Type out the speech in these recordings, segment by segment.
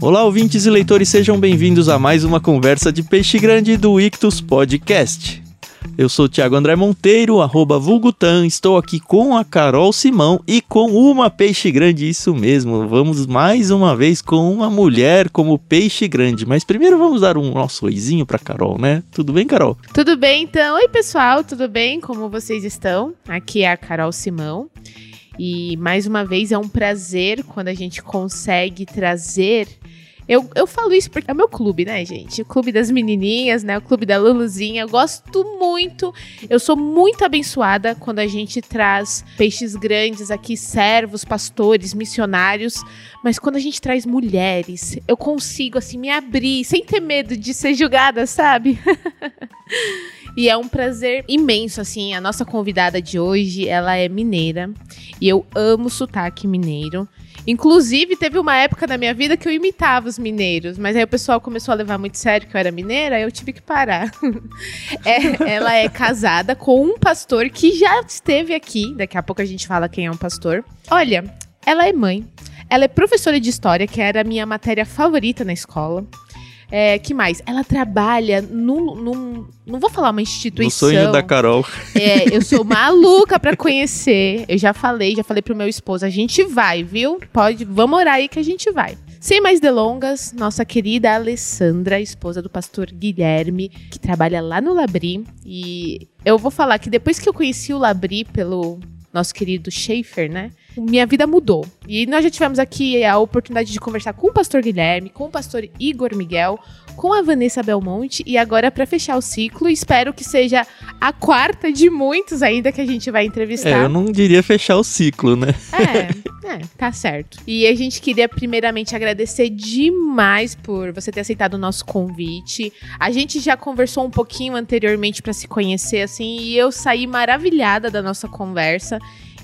Olá, ouvintes e leitores, sejam bem-vindos a mais uma conversa de peixe grande do Ictus Podcast. Eu sou o Thiago André Monteiro, arroba Vulgutan, estou aqui com a Carol Simão e com uma peixe grande, isso mesmo. Vamos mais uma vez com uma mulher como peixe grande. Mas primeiro vamos dar um nosso oizinho pra Carol, né? Tudo bem, Carol? Tudo bem, então. Oi, pessoal, tudo bem? Como vocês estão? Aqui é a Carol Simão. E mais uma vez é um prazer quando a gente consegue trazer eu, eu falo isso porque é o meu clube, né, gente? O clube das menininhas, né? O clube da Luluzinha. Eu gosto muito. Eu sou muito abençoada quando a gente traz peixes grandes aqui, servos, pastores, missionários. Mas quando a gente traz mulheres, eu consigo, assim, me abrir sem ter medo de ser julgada, sabe? E é um prazer imenso, assim. A nossa convidada de hoje, ela é mineira. E eu amo sotaque mineiro. Inclusive, teve uma época da minha vida que eu imitava os mineiros, mas aí o pessoal começou a levar muito sério que eu era mineira, eu tive que parar. é, ela é casada com um pastor que já esteve aqui, daqui a pouco a gente fala quem é um pastor. Olha, ela é mãe, ela é professora de história, que era a minha matéria favorita na escola. É, que mais? Ela trabalha num, num. Não vou falar uma instituição. O sonho da Carol. É, eu sou maluca pra conhecer. Eu já falei, já falei pro meu esposo. A gente vai, viu? Pode, vamos orar aí que a gente vai. Sem mais delongas, nossa querida Alessandra, esposa do pastor Guilherme, que trabalha lá no Labri. E eu vou falar que depois que eu conheci o Labri pelo nosso querido Schaefer, né? Minha vida mudou. E nós já tivemos aqui a oportunidade de conversar com o pastor Guilherme, com o pastor Igor Miguel, com a Vanessa Belmonte e agora para fechar o ciclo, espero que seja a quarta de muitos ainda que a gente vai entrevistar. É, eu não diria fechar o ciclo, né? É, é, tá certo. E a gente queria primeiramente agradecer demais por você ter aceitado o nosso convite. A gente já conversou um pouquinho anteriormente para se conhecer assim, e eu saí maravilhada da nossa conversa.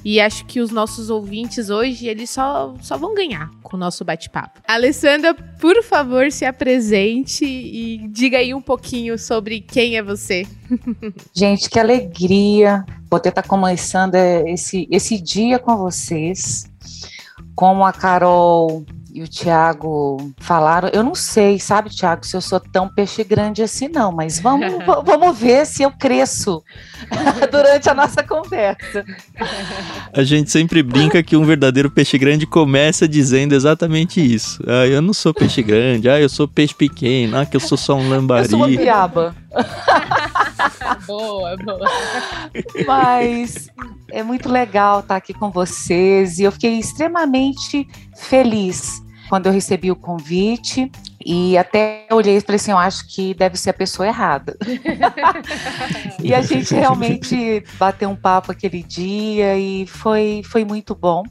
E acho que os nossos ouvintes hoje, eles só, só vão ganhar com o nosso bate-papo. Alessandra, por favor, se apresente e diga aí um pouquinho sobre quem é você. Gente, que alegria poder estar começando esse, esse dia com vocês. Como a Carol e o Tiago falaram. Eu não sei, sabe, Tiago, se eu sou tão peixe grande assim, não, mas vamos, vamos ver se eu cresço durante a nossa conversa. A gente sempre brinca que um verdadeiro peixe grande começa dizendo exatamente isso. Ah, eu não sou peixe grande, ah, eu sou peixe pequeno, ah, que eu sou só um lambari. Eu sou uma piaba. boa, boa. Mas é muito legal estar aqui com vocês e eu fiquei extremamente feliz quando eu recebi o convite e até olhei e falei assim, eu acho que deve ser a pessoa errada. e a gente realmente bateu um papo aquele dia e foi, foi muito bom.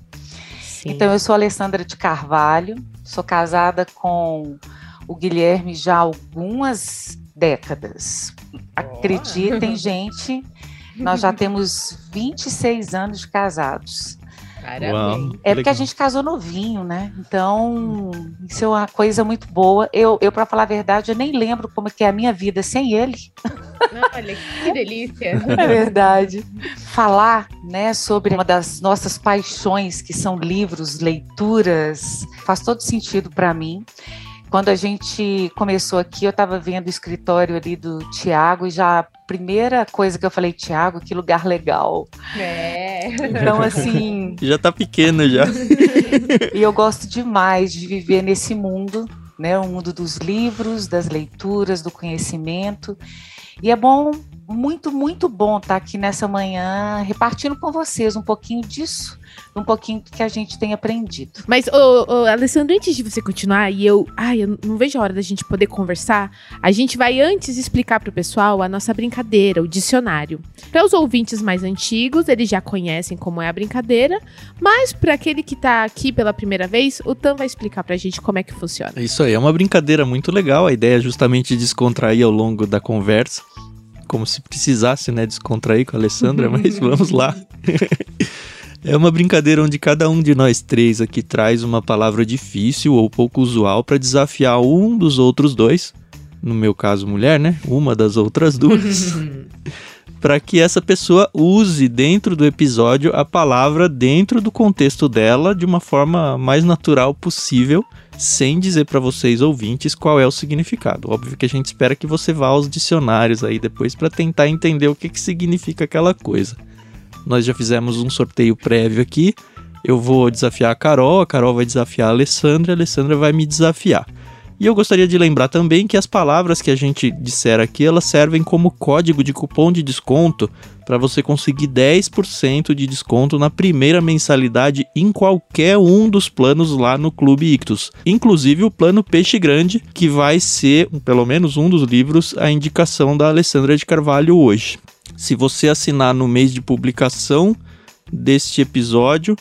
Sim. Então eu sou Alessandra de Carvalho, sou casada com o Guilherme já há algumas décadas. Acreditem, gente, nós já temos 26 anos de casados. Parabéns. É porque a gente casou novinho, né? Então, isso é uma coisa muito boa. Eu, eu para falar a verdade, eu nem lembro como que é a minha vida sem ele. Olha, que delícia. É verdade. Falar, né, sobre uma das nossas paixões, que são livros, leituras, faz todo sentido para mim. Quando a gente começou aqui, eu estava vendo o escritório ali do Tiago e já a primeira coisa que eu falei, Tiago, que lugar legal. É. Então, assim. já tá pequena já. e eu gosto demais de viver nesse mundo, né? O mundo dos livros, das leituras, do conhecimento. E é bom, muito, muito bom estar aqui nessa manhã repartindo com vocês um pouquinho disso um pouquinho que a gente tem aprendido. Mas, ô, ô, Alessandro, antes de você continuar, e eu, ai, eu não vejo a hora da gente poder conversar, a gente vai antes explicar pro pessoal a nossa brincadeira, o dicionário. Para os ouvintes mais antigos, eles já conhecem como é a brincadeira, mas para aquele que tá aqui pela primeira vez, o Tam vai explicar pra gente como é que funciona. Isso aí, é uma brincadeira muito legal, a ideia é justamente descontrair ao longo da conversa como se precisasse, né, descontrair com a Alessandra, mas vamos lá. É uma brincadeira onde cada um de nós três aqui traz uma palavra difícil ou pouco usual para desafiar um dos outros dois. No meu caso, mulher, né? Uma das outras duas. para que essa pessoa use dentro do episódio a palavra dentro do contexto dela de uma forma mais natural possível, sem dizer para vocês ouvintes qual é o significado. Óbvio que a gente espera que você vá aos dicionários aí depois para tentar entender o que, que significa aquela coisa. Nós já fizemos um sorteio prévio aqui. Eu vou desafiar a Carol, a Carol vai desafiar a Alessandra, a Alessandra vai me desafiar. E eu gostaria de lembrar também que as palavras que a gente disser aqui, elas servem como código de cupom de desconto para você conseguir 10% de desconto na primeira mensalidade em qualquer um dos planos lá no Clube Ictus. Inclusive o plano Peixe Grande, que vai ser, pelo menos um dos livros, a indicação da Alessandra de Carvalho hoje. Se você assinar no mês de publicação deste episódio,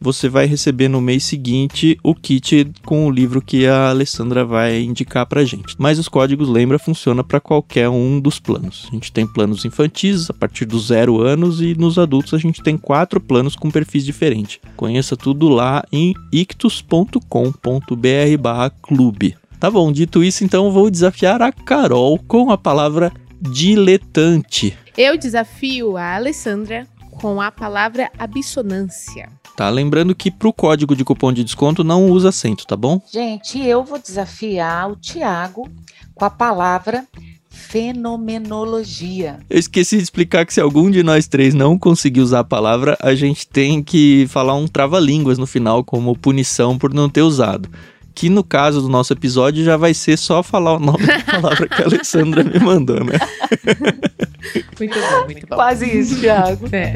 você vai receber no mês seguinte o kit com o livro que a Alessandra vai indicar pra gente. Mas os códigos, lembra, funciona para qualquer um dos planos. A gente tem planos infantis a partir dos zero anos e nos adultos a gente tem quatro planos com perfis diferentes. Conheça tudo lá em ictus.com.br/clube. Tá bom, dito isso, então vou desafiar a Carol com a palavra diletante. Eu desafio a Alessandra com a palavra abissonância. Tá, lembrando que pro código de cupom de desconto não usa acento, tá bom? Gente, eu vou desafiar o Tiago com a palavra fenomenologia. Eu esqueci de explicar que se algum de nós três não conseguir usar a palavra, a gente tem que falar um trava-línguas no final como punição por não ter usado. Que no caso do nosso episódio já vai ser só falar o nome da palavra que a Alessandra me mandou, né? Muito bom, muito bom. Quase isso, Tiago. É.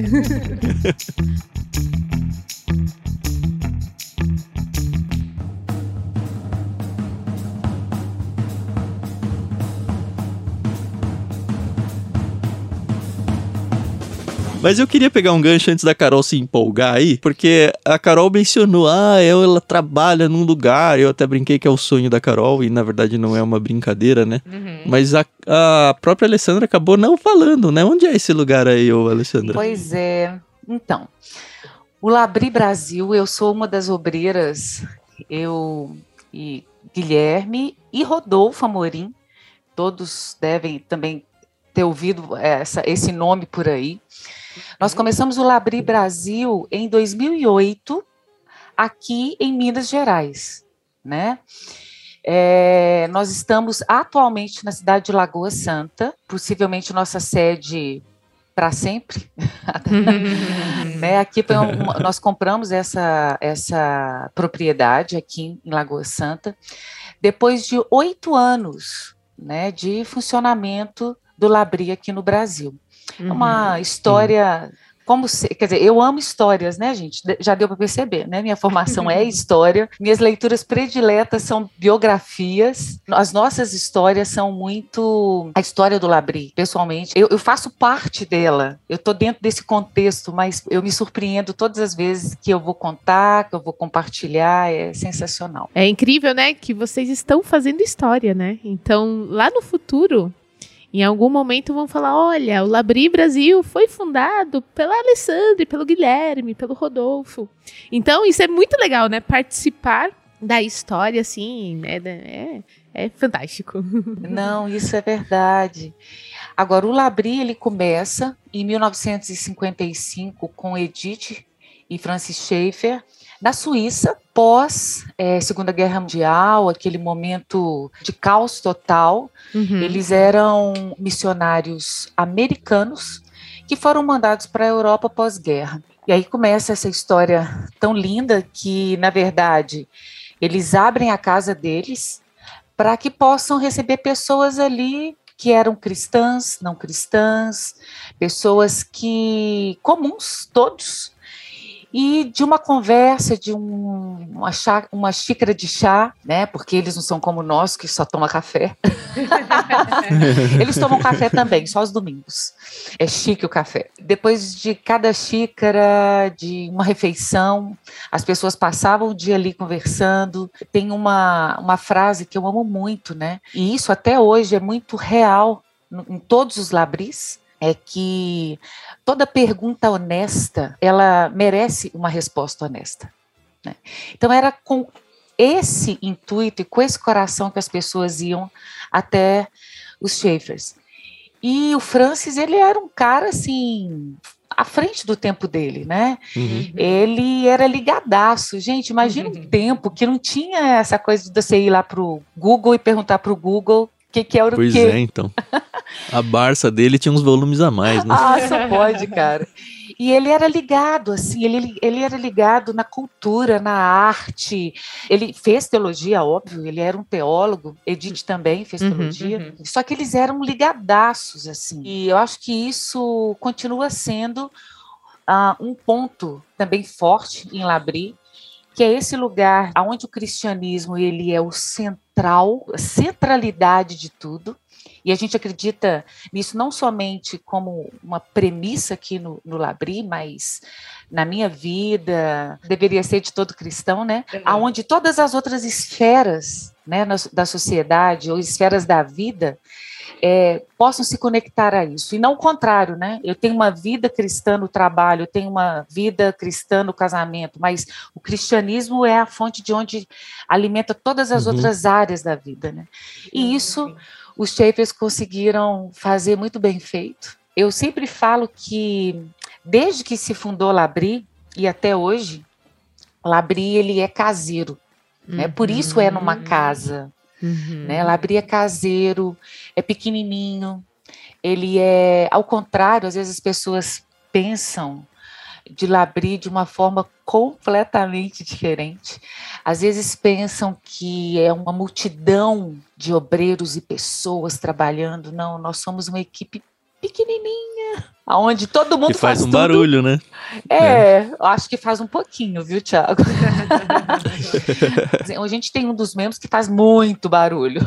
Mas eu queria pegar um gancho antes da Carol se empolgar aí, porque a Carol mencionou, ah, ela trabalha num lugar, eu até brinquei que é o sonho da Carol, e na verdade não é uma brincadeira, né? Uhum. Mas a, a própria Alessandra acabou não falando, né? Onde é esse lugar aí, ô Alessandra? Pois é. Então, o Labri Brasil, eu sou uma das obreiras, eu e Guilherme e Rodolfo Amorim, todos devem também ter ouvido essa, esse nome por aí. Nós começamos o Labri Brasil em 2008, aqui em Minas Gerais, né? É, nós estamos atualmente na cidade de Lagoa Santa, possivelmente nossa sede para sempre. né? Aqui um- nós compramos essa, essa propriedade aqui em Lagoa Santa depois de oito anos né, de funcionamento do Labri aqui no Brasil. É uma história. Como se, quer dizer, eu amo histórias, né, gente? Já deu para perceber, né? Minha formação é história, minhas leituras prediletas são biografias. As nossas histórias são muito a história do Labri, pessoalmente. Eu, eu faço parte dela, eu estou dentro desse contexto, mas eu me surpreendo todas as vezes que eu vou contar, que eu vou compartilhar, é sensacional. É incrível, né, que vocês estão fazendo história, né? Então, lá no futuro, em algum momento vão falar, olha, o Labri Brasil foi fundado pela Alessandra, pelo Guilherme, pelo Rodolfo. Então, isso é muito legal, né? Participar da história, assim, né? da- É, é fantástico. Não, isso é verdade. Agora, o Labri, ele começa em 1955 com Edith e Francis Schaeffer, na Suíça, pós eh, Segunda Guerra Mundial, aquele momento de caos total. Uhum. Eles eram missionários americanos que foram mandados para a Europa pós-guerra. E aí começa essa história tão linda que, na verdade, eles abrem a casa deles para que possam receber pessoas ali que eram cristãs, não cristãs, pessoas que comuns, todos. E de uma conversa, de um- uma, chá- uma xícara de chá, né? Porque eles não são como nós, que só toma café. Eles tomam café também, só aos domingos. É chique o café. Depois de cada xícara, de uma refeição, as pessoas passavam o dia ali conversando. Tem uma, uma frase que eu amo muito, né? E isso até hoje é muito real em todos os labris. É que toda pergunta honesta, ela merece uma resposta honesta. né? Então era com esse intuito e com esse coração que as pessoas iam até os Schaeffers. E o Francis, ele era um cara assim, à frente do tempo dele, né? Uhum. Ele era ligadaço. Gente, imagina uhum. um tempo que não tinha essa coisa de você ir lá pro Google e perguntar pro Google o que, que era pois o quê. Pois é, então. A Barça dele tinha uns volumes a mais, né? ah, só pode, cara. E ele era ligado, assim, ele, ele era ligado na cultura, na arte. Ele fez teologia, óbvio, ele era um teólogo. Edith também fez uhum, teologia. Uhum. Só que eles eram ligadaços, assim. E eu acho que isso continua sendo uh, um ponto também forte em Labri, que é esse lugar onde o cristianismo ele é o central, centralidade de tudo. E a gente acredita nisso não somente como uma premissa aqui no, no Labri, mas na minha vida, deveria ser de todo cristão, né? Uhum. Aonde todas as outras esferas né, na, da sociedade ou esferas da vida é, possam se conectar a isso. E não o contrário, né? Eu tenho uma vida cristã no trabalho, eu tenho uma vida cristã no casamento, mas o cristianismo é a fonte de onde alimenta todas as uhum. outras áreas da vida, né? E isso os Shapers conseguiram fazer muito bem feito. Eu sempre falo que desde que se fundou Labri e até hoje, Labri ele é caseiro, uhum. né? Por isso é numa uhum. casa, uhum. né? Caseiro, é pequenininho. Ele é, ao contrário, às vezes as pessoas pensam de Labri de uma forma completamente diferente. Às vezes pensam que é uma multidão de obreiros e pessoas trabalhando. Não, nós somos uma equipe pequenininha, aonde todo mundo que faz, faz um tudo. barulho, né? É, é, acho que faz um pouquinho, viu, Thiago? a gente tem um dos membros que faz muito barulho.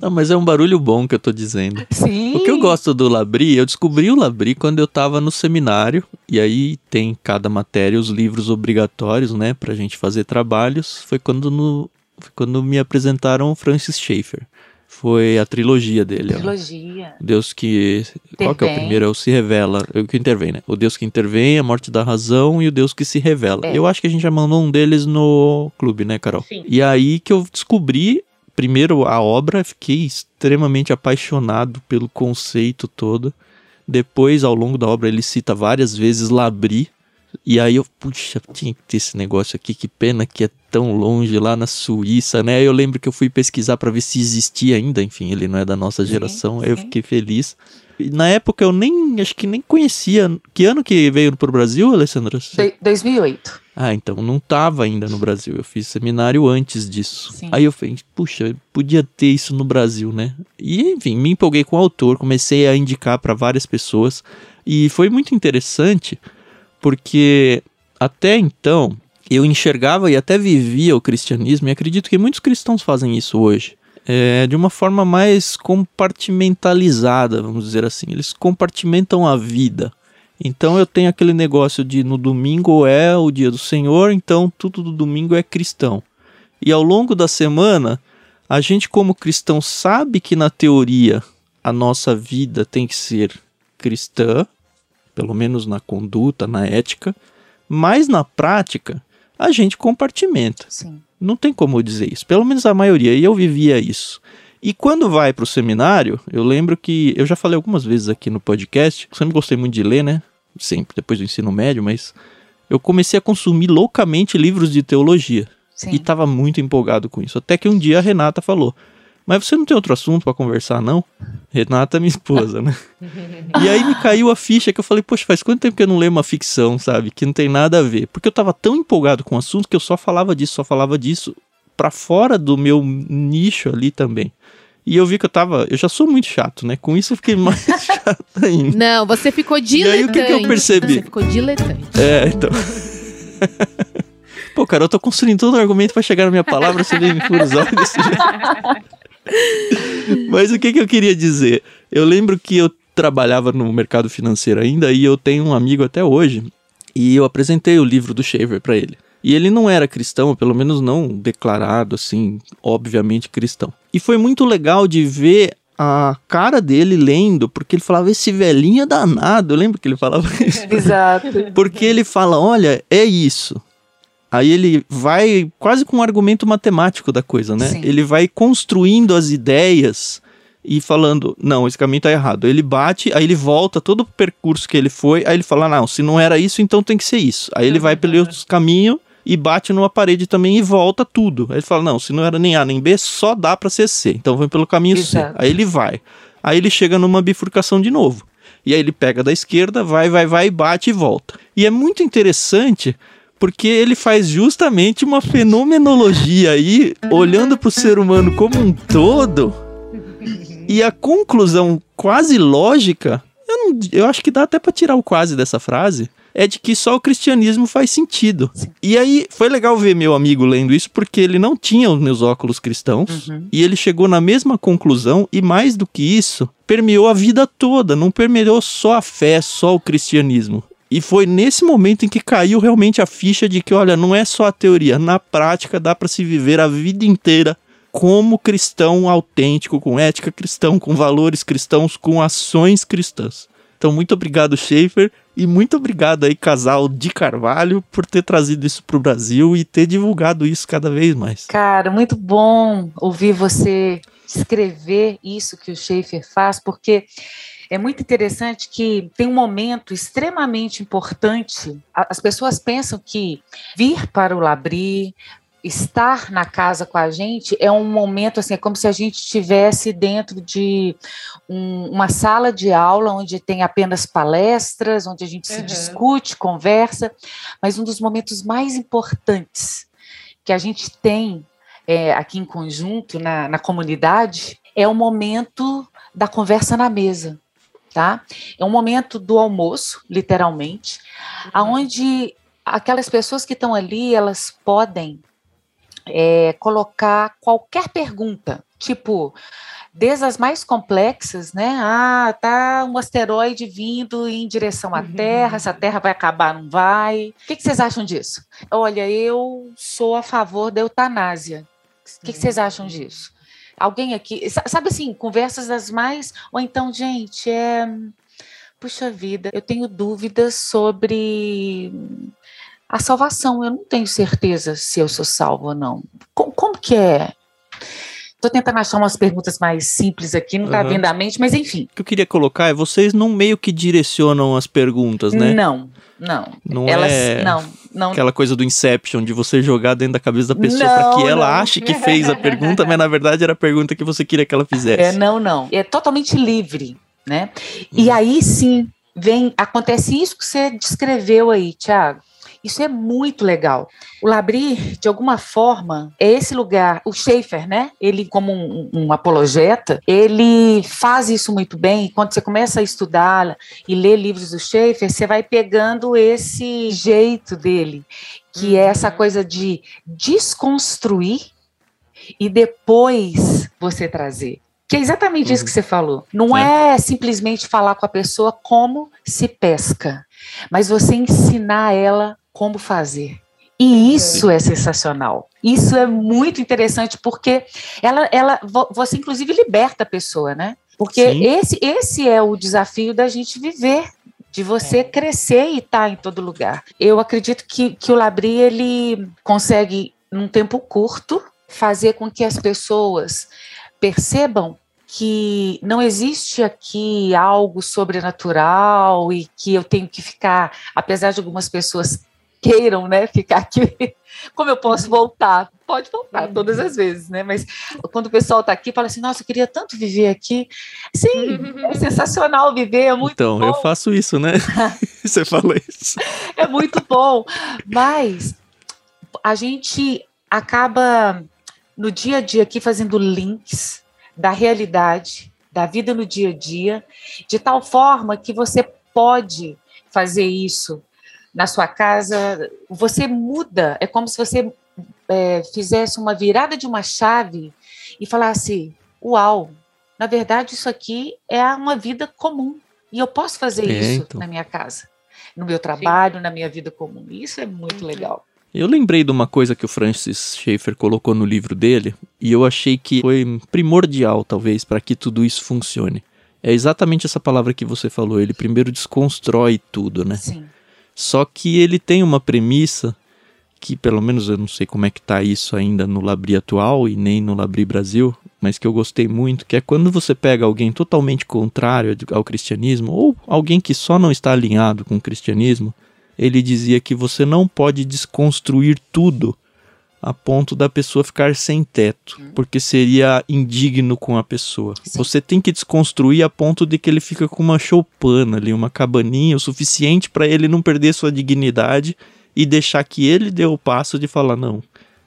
Não, mas é um barulho bom que eu tô dizendo. Sim. O que eu gosto do Labri, eu descobri o Labri quando eu tava no seminário, e aí tem cada matéria os livros obrigatórios, né, pra gente fazer trabalhos. Foi quando no, foi quando me apresentaram o Francis Schaeffer foi a trilogia dele. Trilogia. O Deus que. Intervém. Qual que é o primeiro? É o se revela. É o que intervém, né? O Deus que intervém, a morte da razão e o Deus que se revela. É. Eu acho que a gente já mandou um deles no clube, né, Carol? Sim. E aí que eu descobri. Primeiro a obra, fiquei extremamente apaixonado pelo conceito todo. Depois, ao longo da obra, ele cita várias vezes Labri, e aí eu, puxa, tinha que ter esse negócio aqui, que pena que é tão longe lá na Suíça, né? Eu lembro que eu fui pesquisar para ver se existia ainda, enfim, ele não é da nossa geração, sim, sim. eu fiquei feliz. E na época eu nem, acho que nem conhecia. Que ano que veio pro Brasil, Alessandra? De 2008. Ah, então não tava ainda no Brasil. Eu fiz seminário antes disso. Sim. Aí eu falei, puxa, podia ter isso no Brasil, né? E enfim, me empolguei com o autor, comecei a indicar para várias pessoas e foi muito interessante porque até então eu enxergava e até vivia o cristianismo, e acredito que muitos cristãos fazem isso hoje, é, de uma forma mais compartimentalizada, vamos dizer assim. Eles compartimentam a vida. Então eu tenho aquele negócio de no domingo é o dia do Senhor, então tudo do domingo é cristão. E ao longo da semana, a gente, como cristão, sabe que na teoria a nossa vida tem que ser cristã, pelo menos na conduta, na ética, mas na prática a gente compartimenta. Sim. Não tem como dizer isso, pelo menos a maioria, e eu vivia isso. E quando vai para o seminário, eu lembro que eu já falei algumas vezes aqui no podcast, sempre gostei muito de ler, né? Sempre depois do ensino médio, mas eu comecei a consumir loucamente livros de teologia. Sim. E estava muito empolgado com isso. Até que um dia a Renata falou: mas você não tem outro assunto para conversar, não? Renata, minha esposa, né? e aí me caiu a ficha que eu falei, poxa, faz quanto tempo que eu não leio uma ficção, sabe? Que não tem nada a ver. Porque eu tava tão empolgado com o assunto que eu só falava disso, só falava disso para fora do meu nicho ali também. E eu vi que eu tava. Eu já sou muito chato, né? Com isso eu fiquei mais chato ainda. Não, você ficou diletante. E aí o que, que eu percebi? Você ficou diletante. É, então. Pô, cara, eu tô construindo todo o argumento para chegar na minha palavra, você vem me furar desse jeito. Mas o que, que eu queria dizer? Eu lembro que eu trabalhava no mercado financeiro ainda e eu tenho um amigo até hoje e eu apresentei o livro do Shaver para ele. E ele não era cristão, pelo menos não declarado assim, obviamente cristão. E foi muito legal de ver a cara dele lendo, porque ele falava, esse velhinho é danado. Eu lembro que ele falava isso. Exato. Porque ele fala, olha, é isso. Aí ele vai quase com um argumento matemático da coisa, né? Sim. Ele vai construindo as ideias e falando, não, esse caminho tá errado. Ele bate, aí ele volta todo o percurso que ele foi, aí ele fala, não, se não era isso, então tem que ser isso. Aí ele vai pelo outro caminho e bate numa parede também e volta tudo. Aí ele fala, não, se não era nem A nem B, só dá para ser C. Então vem pelo caminho Exato. C. Aí ele vai. Aí ele chega numa bifurcação de novo. E aí ele pega da esquerda, vai, vai, vai, bate e volta. E é muito interessante porque ele faz justamente uma fenomenologia aí, olhando para o ser humano como um todo. E a conclusão quase lógica, eu, não, eu acho que dá até para tirar o quase dessa frase, é de que só o cristianismo faz sentido. E aí foi legal ver meu amigo lendo isso, porque ele não tinha os meus óculos cristãos uhum. e ele chegou na mesma conclusão, e mais do que isso, permeou a vida toda, não permeou só a fé, só o cristianismo. E foi nesse momento em que caiu realmente a ficha de que, olha, não é só a teoria, na prática dá para se viver a vida inteira como cristão autêntico, com ética cristã, com valores cristãos, com ações cristãs. Então, muito obrigado, Schaefer, e muito obrigado aí, casal de Carvalho, por ter trazido isso para o Brasil e ter divulgado isso cada vez mais. Cara, muito bom ouvir você escrever isso que o Schaefer faz, porque é muito interessante que tem um momento extremamente importante. As pessoas pensam que vir para o Labri, estar na casa com a gente é um momento assim, é como se a gente estivesse dentro de um, uma sala de aula onde tem apenas palestras, onde a gente uhum. se discute, conversa, mas um dos momentos mais importantes que a gente tem é, aqui em conjunto, na, na comunidade, é o momento da conversa na mesa tá? É um momento do almoço, literalmente, uhum. aonde aquelas pessoas que estão ali, elas podem é, colocar qualquer pergunta, tipo, desde as mais complexas, né? Ah, tá um asteroide vindo em direção à Terra, essa uhum. Terra vai acabar, não vai? O que, que vocês acham disso? Olha, eu sou a favor da eutanásia. O que, que vocês acham disso? Alguém aqui, sabe assim, conversas das mais. Ou então, gente, é. Puxa vida, eu tenho dúvidas sobre a salvação. Eu não tenho certeza se eu sou salvo ou não. Como, como que é? Estou tentando achar umas perguntas mais simples aqui, não está uhum. vindo à mente, mas enfim. O que eu queria colocar é vocês não meio que direcionam as perguntas, né? Não, não. Não Elas, é não, não. aquela coisa do Inception, de você jogar dentro da cabeça da pessoa para que ela não. ache que fez a pergunta, mas na verdade era a pergunta que você queria que ela fizesse. É, não, não. É totalmente livre, né? Hum. E aí sim, vem, acontece isso que você descreveu aí, Tiago. Isso é muito legal. O Labri, de alguma forma, é esse lugar. O Schaefer, né? Ele, como um, um apologeta, ele faz isso muito bem. E quando você começa a estudar e ler livros do Schaefer, você vai pegando esse jeito dele, que é essa uhum. coisa de desconstruir e depois você trazer. Que é exatamente uhum. isso que você falou. Não é. é simplesmente falar com a pessoa como se pesca, mas você ensinar ela como fazer. E isso é sensacional. Isso é muito interessante porque ela, ela, você inclusive liberta a pessoa, né? Porque esse, esse é o desafio da gente viver, de você é. crescer e estar tá em todo lugar. Eu acredito que, que o Labri ele consegue, num tempo curto, fazer com que as pessoas percebam que não existe aqui algo sobrenatural e que eu tenho que ficar, apesar de algumas pessoas queiram, né, ficar aqui. Como eu posso voltar? Pode voltar todas as vezes, né? Mas quando o pessoal está aqui, fala assim: Nossa, eu queria tanto viver aqui. Sim, é sensacional viver, é muito então, bom. eu faço isso, né? Você falou isso. É muito bom. Mas a gente acaba no dia a dia aqui fazendo links da realidade, da vida no dia a dia, de tal forma que você pode fazer isso na sua casa, você muda, é como se você é, fizesse uma virada de uma chave e falasse: Uau, na verdade, isso aqui é uma vida comum e eu posso fazer é, isso então. na minha casa, no meu trabalho, Sim. na minha vida comum. Isso é muito uhum. legal. Eu lembrei de uma coisa que o Francis Schaeffer colocou no livro dele e eu achei que foi primordial, talvez, para que tudo isso funcione. É exatamente essa palavra que você falou. Ele primeiro desconstrói tudo, né? Sim. Só que ele tem uma premissa que, pelo menos eu não sei como é que tá isso ainda no Labri atual e nem no Labri Brasil, mas que eu gostei muito, que é quando você pega alguém totalmente contrário ao cristianismo, ou alguém que só não está alinhado com o cristianismo, ele dizia que você não pode desconstruir tudo a ponto da pessoa ficar sem teto, hum. porque seria indigno com a pessoa. Sim. Você tem que desconstruir a ponto de que ele fica com uma choupana ali, uma cabaninha o suficiente para ele não perder sua dignidade e deixar que ele dê o passo de falar não,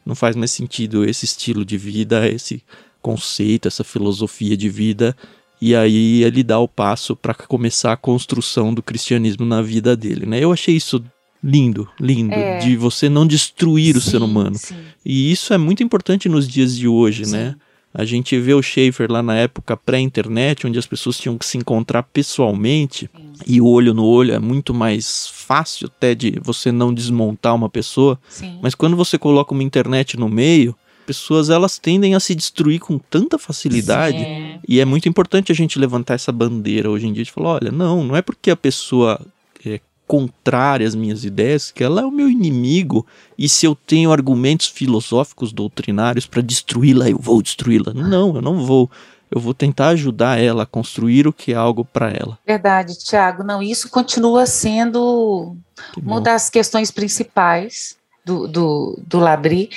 não faz mais sentido esse estilo de vida, esse conceito, essa filosofia de vida. E aí ele dá o passo para começar a construção do cristianismo na vida dele, né? Eu achei isso lindo, lindo, é. de você não destruir sim, o ser humano. Sim. E isso é muito importante nos dias de hoje, sim. né? A gente vê o Schaefer lá na época pré-internet, onde as pessoas tinham que se encontrar pessoalmente, e o olho no olho é muito mais fácil até de você não desmontar uma pessoa. Mas quando você coloca uma internet no meio, pessoas elas tendem a se destruir com tanta facilidade. Sim. E é muito importante a gente levantar essa bandeira hoje em dia de falar: olha, não, não é porque a pessoa é contrária às minhas ideias, que ela é o meu inimigo, e se eu tenho argumentos filosóficos doutrinários para destruí-la, eu vou destruí-la. Não, eu não vou. Eu vou tentar ajudar ela a construir o que é algo para ela. Verdade, Tiago. Não, isso continua sendo uma das questões principais do, do, do Labri.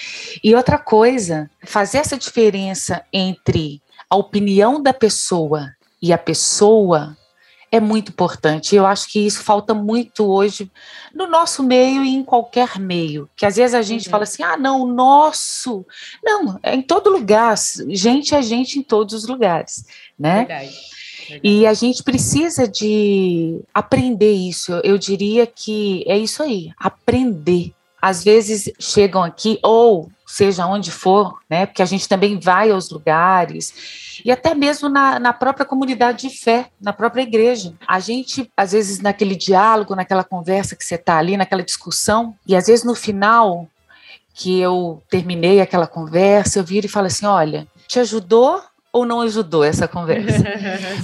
E outra coisa, fazer essa diferença entre a opinião da pessoa e a pessoa é muito importante. Eu acho que isso falta muito hoje no nosso meio e em qualquer meio. Que às vezes a gente uhum. fala assim: ah, não, o nosso. Não, é em todo lugar. Gente é gente em todos os lugares, né? Verdade. Verdade. E a gente precisa de aprender isso. Eu diria que é isso aí, aprender. Às vezes chegam aqui, ou seja onde for, né? Porque a gente também vai aos lugares e até mesmo na, na própria comunidade de fé, na própria igreja. A gente, às vezes, naquele diálogo, naquela conversa que você está ali, naquela discussão, e às vezes no final que eu terminei aquela conversa, eu viro e falo assim: olha, te ajudou ou não ajudou essa conversa?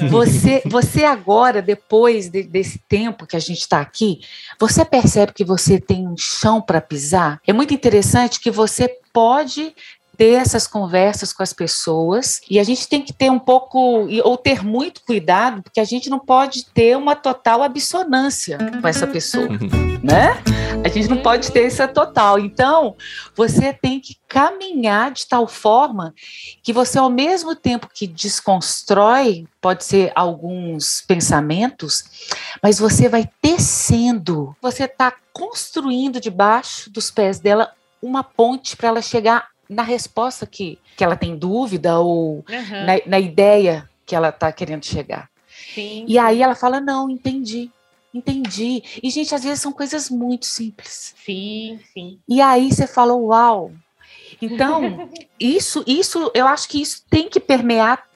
Você, você agora, depois de, desse tempo que a gente está aqui, você percebe que você tem um chão para pisar? É muito interessante que você pode ter essas conversas com as pessoas e a gente tem que ter um pouco ou ter muito cuidado porque a gente não pode ter uma total abissonância com essa pessoa, uhum. né? A gente não pode ter essa total. Então, você tem que caminhar de tal forma que você ao mesmo tempo que desconstrói, pode ser alguns pensamentos, mas você vai tecendo, você está construindo debaixo dos pés dela uma ponte para ela chegar na resposta que, que ela tem dúvida ou uhum. na, na, ideia que ela está querendo chegar. Sim. E aí ela fala: Não, entendi. Entendi. E, gente, às vezes são coisas muito simples. Sim, sim. E aí você fala, uau. Então, isso, isso, eu acho que isso tem que permear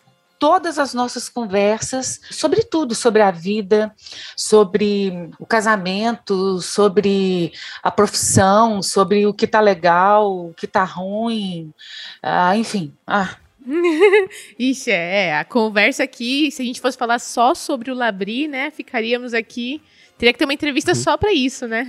todas as nossas conversas sobre tudo, sobre a vida, sobre o casamento, sobre a profissão, sobre o que tá legal, o que tá ruim, ah, enfim. Ah. Ixi, é, a conversa aqui, se a gente fosse falar só sobre o Labri, né, ficaríamos aqui Teria que ter uma entrevista uhum. só pra isso, né?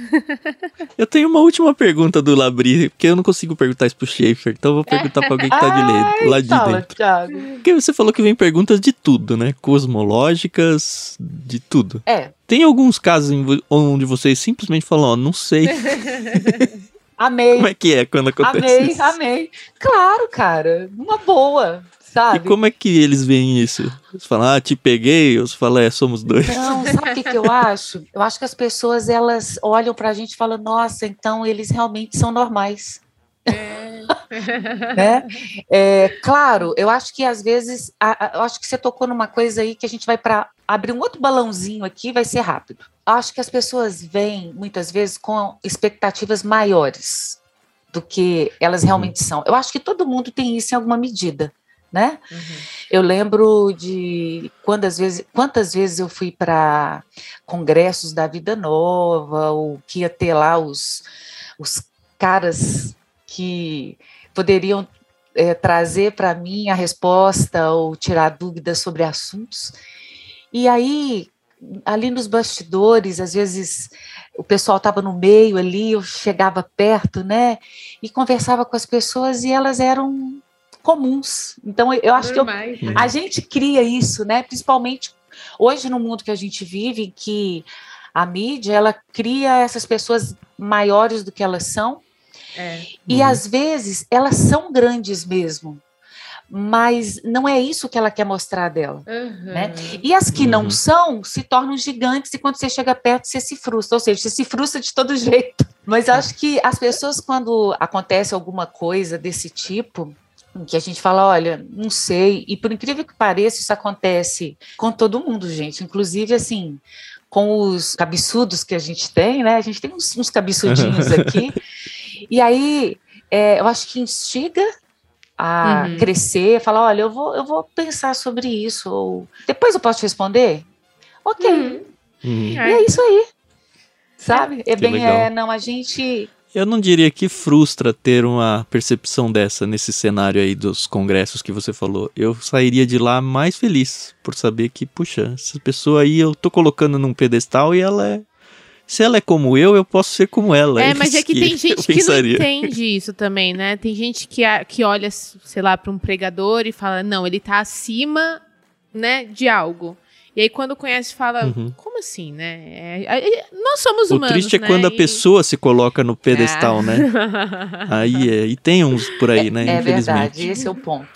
eu tenho uma última pergunta do Labri, porque eu não consigo perguntar isso pro Schaefer, então eu vou perguntar pra alguém que tá de Ai, lá de fala, dentro. Thiago. Porque você falou que vem perguntas de tudo, né? Cosmológicas, de tudo. É. Tem alguns casos onde vocês simplesmente falam, ó, oh, não sei. Amei. Como é que é quando acontece amei, isso? Amei, amei. Claro, cara. Uma boa sabe? E como é que eles veem isso? Eles falam, ah, te peguei, ou você fala, é, somos dois. Não, sabe o que, que eu acho? Eu acho que as pessoas, elas olham pra gente e falam, nossa, então eles realmente são normais. É. né? é, claro, eu acho que às vezes, a, a, eu acho que você tocou numa coisa aí que a gente vai para abrir um outro balãozinho aqui, vai ser rápido. Acho que as pessoas vêm muitas vezes com expectativas maiores do que elas uhum. realmente são. Eu acho que todo mundo tem isso em alguma medida né? Uhum. Eu lembro de quantas vezes, quantas vezes eu fui para congressos da Vida Nova, ou que ia ter lá os, os caras que poderiam é, trazer para mim a resposta ou tirar dúvidas sobre assuntos. E aí, ali nos bastidores, às vezes o pessoal estava no meio ali, eu chegava perto, né? E conversava com as pessoas e elas eram comuns. Então, eu acho Normais, que eu, né? a gente cria isso, né? Principalmente hoje no mundo que a gente vive, que a mídia ela cria essas pessoas maiores do que elas são É. e Uhum. às vezes elas são grandes mesmo, mas não é isso que ela quer mostrar dela. Né? E as que não Uhum. são se tornam gigantes e quando você chega perto você se frustra, ou seja, você se frustra de todo jeito. Mas acho que as pessoas quando acontece alguma coisa desse tipo, em que a gente fala, olha, não sei, e por incrível que pareça, isso acontece com todo mundo, gente, inclusive assim, com os cabeçudos que a gente tem, né? A gente tem uns, uns cabeçudinhos aqui. E aí, é, eu acho que instiga a Uhum. crescer, falar, olha, eu vou, eu vou pensar sobre isso, ou depois eu posso te responder? Ok, Uhum. Uhum. e é isso aí. Sabe? É Que bem, legal. é, não, a gente. Eu não diria que frustra ter uma percepção dessa nesse cenário aí dos congressos que você falou. Eu sairia de lá mais feliz por saber que, puxa, essa pessoa aí eu tô colocando num pedestal e ela é. Se ela é como eu, eu posso ser como ela. É, mas é isso que tem gente que não entende isso também, né? Tem gente que, que olha, sei lá, para um pregador e fala, não, ele tá acima, né, de algo. E aí quando conhece, fala, Uhum. como assim, né? É- é- nós somos O humanos, triste é né? quando a E- pessoa se coloca no pedestal, Ah. né? Aí é. E tem uns por aí, né? É Infelizmente. verdade, esse é o ponto.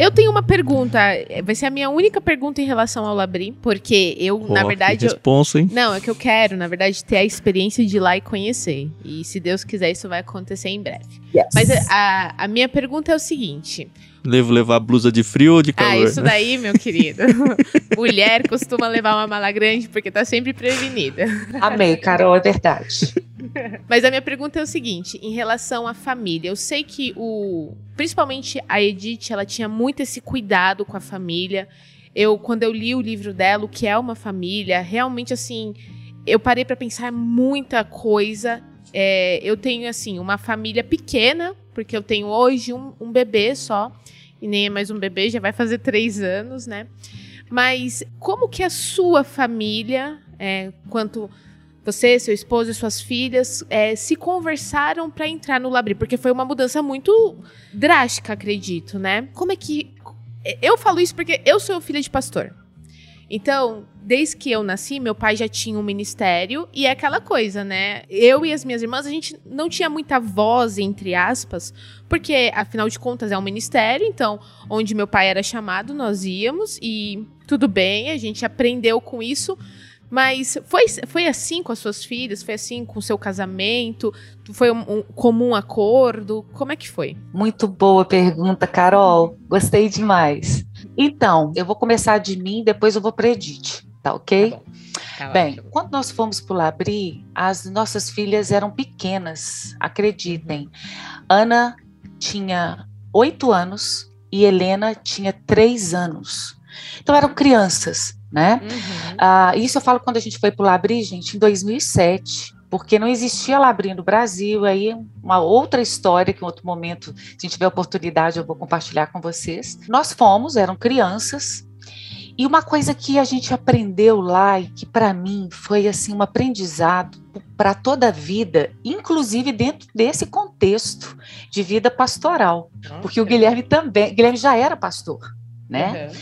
Eu tenho uma pergunta, é, vai ser a minha única pergunta em relação ao Labri, porque eu, Ó, na verdade, eu- responsa, hein? Não, é que eu quero, na verdade, ter a experiência de ir lá e conhecer. E se Deus quiser, isso vai acontecer em breve. Mas a, a minha pergunta é o seguinte: Devo levar blusa de frio ou de calor? Ah, isso né? daí, meu querido. Mulher costuma levar uma mala grande porque tá sempre prevenida. Amei, Carol, é verdade. Mas a minha pergunta é o seguinte, em relação à família, eu sei que o, principalmente a Edith, ela tinha muito esse cuidado com a família. Eu, quando eu li o livro dela, o que é uma família, realmente assim, eu parei pra pensar muita coisa. É, eu tenho assim uma família pequena, porque eu tenho hoje um, um bebê só e nem é mais um bebê, já vai fazer três anos, né? Mas como que a sua família, é, quanto você, seu esposo e suas filhas é, se conversaram para entrar no Labri? Porque foi uma mudança muito drástica, acredito, né? Como é que. Eu falo isso porque eu sou filha de pastor. Então, desde que eu nasci, meu pai já tinha um ministério e é aquela coisa, né? Eu e as minhas irmãs, a gente não tinha muita voz, entre aspas, porque afinal de contas é um ministério, então onde meu pai era chamado, nós íamos e tudo bem, a gente aprendeu com isso. Mas foi, foi assim com as suas filhas? Foi assim com o seu casamento? Foi um, um comum acordo? Como é que foi? Muito boa pergunta, Carol. Gostei demais. Então, eu vou começar de mim, depois eu vou para Edith, tá ok? Bem, quando nós fomos para o Labri, as nossas filhas eram pequenas, acreditem. Ana tinha oito anos e Helena tinha três anos. Então eram crianças, né? Uhum. Ah, isso eu falo quando a gente foi para o Labri, gente, em 2007, porque não existia Labri no Brasil. Aí uma outra história que em outro momento, se a gente tiver oportunidade, eu vou compartilhar com vocês. Nós fomos, eram crianças. E uma coisa que a gente aprendeu lá e que para mim foi assim um aprendizado para toda a vida, inclusive dentro desse contexto de vida pastoral, porque o Guilherme também, Guilherme já era pastor, né? Uhum.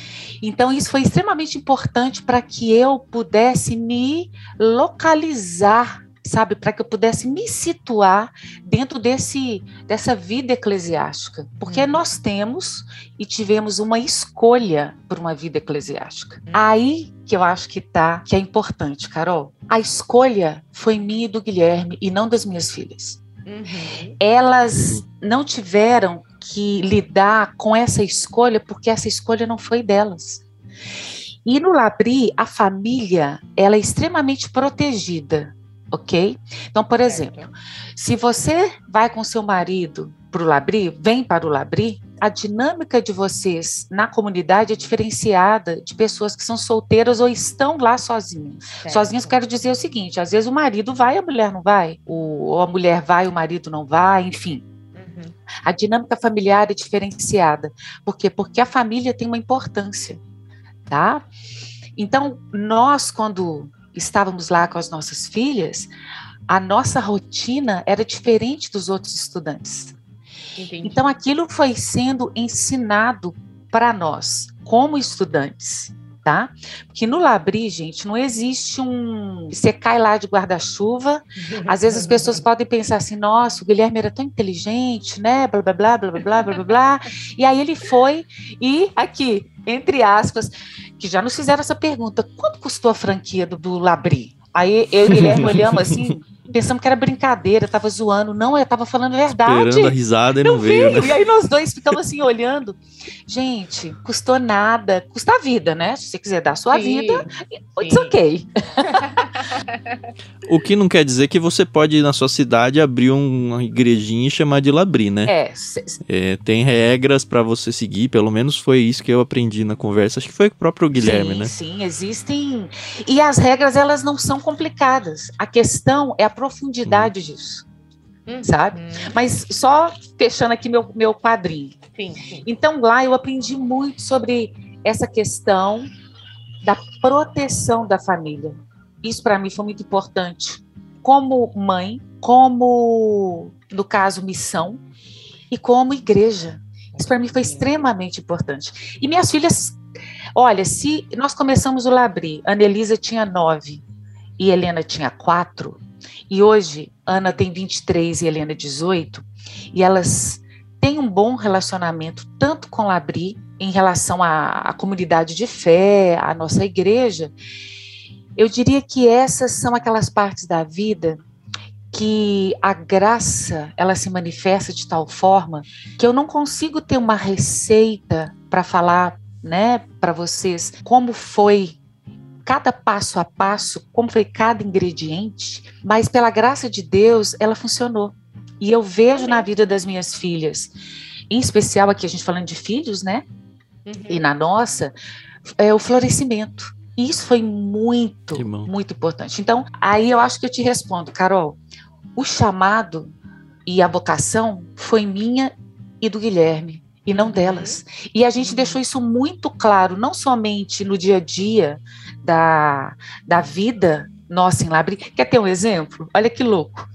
Então, isso foi extremamente importante para que eu pudesse me localizar, sabe? Para que eu pudesse me situar dentro desse, dessa vida eclesiástica. Porque Uhum. nós temos e tivemos uma escolha por uma vida eclesiástica. Aí que eu acho que tá, que é importante, Carol. A escolha foi minha e do Guilherme e não das minhas filhas Uhum. elas não tiveram que lidar com essa escolha porque essa escolha não foi delas. E no Labri, a família, ela é extremamente protegida, ok? Então, por exemplo, se você vai com seu marido para o Labri, vem para o Labri, a dinâmica de vocês na comunidade é diferenciada de pessoas que são solteiras ou estão lá sozinhas. Certo. Sozinhas, quero dizer o seguinte: às vezes o marido vai, a mulher não vai, ou a mulher vai, o marido não vai, enfim. Uhum. A dinâmica familiar é diferenciada. Por quê? Porque a família tem uma importância, tá? Então, nós, quando estávamos lá com as nossas filhas, a nossa rotina era diferente dos outros estudantes. Entendi. Então, aquilo foi sendo ensinado para nós, como estudantes, tá? Porque no Labri, gente, não existe um. Você cai lá de guarda-chuva. Às vezes as pessoas podem pensar assim: nossa, o Guilherme era tão inteligente, né? Blá, blá, blá, blá, blá, blá, blá, blá. E aí ele foi e, aqui, entre aspas, que já nos fizeram essa pergunta: quanto custou a franquia do, do Labri? Aí eu e o Guilherme olhamos assim pensamos que era brincadeira, tava zoando. Não, eu tava falando a verdade. Esperando a risada e não, não veio. veio. Né? E aí nós dois ficamos assim olhando. Gente, custou nada. Custa a vida, né? Se você quiser dar a sua sim, vida, it's sim. ok. o que não quer dizer que você pode, na sua cidade, abrir uma igrejinha e chamar de Labri, né? É. é tem regras para você seguir, pelo menos foi isso que eu aprendi na conversa. Acho que foi o próprio Guilherme, sim, né? Sim, existem. E as regras, elas não são complicadas. A questão é a profundidade disso. Uhum. Sabe? Mas só fechando aqui meu, meu quadrinho. Sim, sim. Então, lá eu aprendi muito sobre essa questão da proteção da família. Isso para mim foi muito importante. Como mãe, como, no caso, missão, e como igreja. Isso para mim foi extremamente importante. E minhas filhas, olha, se nós começamos o Labri, a Anelisa tinha nove e Helena tinha quatro, e hoje, Ana tem 23 e Helena 18, e elas têm um bom relacionamento tanto com Labri, em relação à, à comunidade de fé, à nossa igreja. Eu diria que essas são aquelas partes da vida que a graça ela se manifesta de tal forma que eu não consigo ter uma receita para falar, né, para vocês como foi cada passo a passo, como foi cada ingrediente, mas pela graça de Deus, ela funcionou. E eu vejo na vida das minhas filhas, em especial aqui a gente falando de filhos, né? Uhum. E na nossa, é o florescimento. E isso foi muito, muito importante. Então, aí eu acho que eu te respondo, Carol. O chamado e a vocação foi minha e do Guilherme e não delas. E a gente deixou isso muito claro, não somente no dia a dia, da, da vida nossa em Labri. Quer ter um exemplo? Olha que louco.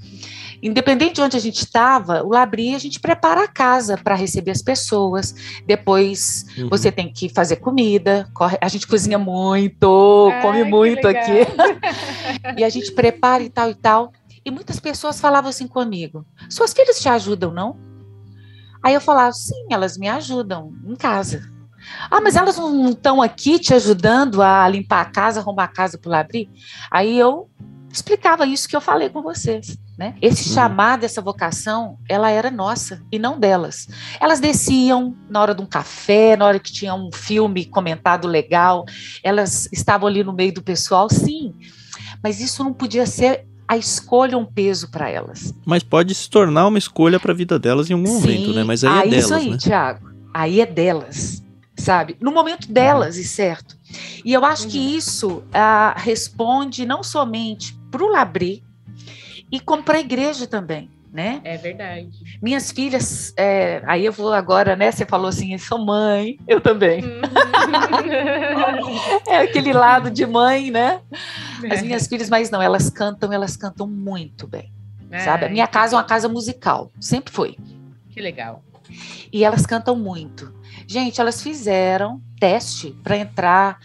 Independente de onde a gente estava, o Labri a gente prepara a casa para receber as pessoas. Depois uhum. você tem que fazer comida. Corre, a gente cozinha muito, Ai, come muito aqui. e a gente prepara e tal e tal. E muitas pessoas falavam assim comigo: suas filhas te ajudam, não? Aí eu falava: sim, elas me ajudam em casa. Ah, mas elas não estão aqui te ajudando a limpar a casa, arrumar a casa para abrir? Aí eu explicava isso que eu falei com vocês. Né? Esse uhum. chamado, essa vocação, ela era nossa e não delas. Elas desciam na hora de um café, na hora que tinha um filme comentado legal, elas estavam ali no meio do pessoal, sim, mas isso não podia ser a escolha um peso para elas. Mas pode se tornar uma escolha para a vida delas em algum sim, momento, né? Mas aí é ah, delas, isso aí, né? Tiago. Aí é delas sabe? No momento delas, e certo. E eu acho uhum. que isso ah, responde não somente para o Labri, e como para a igreja também. Né? É verdade. Minhas filhas, é, aí eu vou agora, né? Você falou assim, eu sou mãe, eu também. Uhum. é aquele lado de mãe, né? As minhas filhas, mas não, elas cantam, elas cantam muito bem. É, sabe? A minha casa é uma casa musical, sempre foi. Que legal. E elas cantam muito. Gente, elas fizeram teste para entrar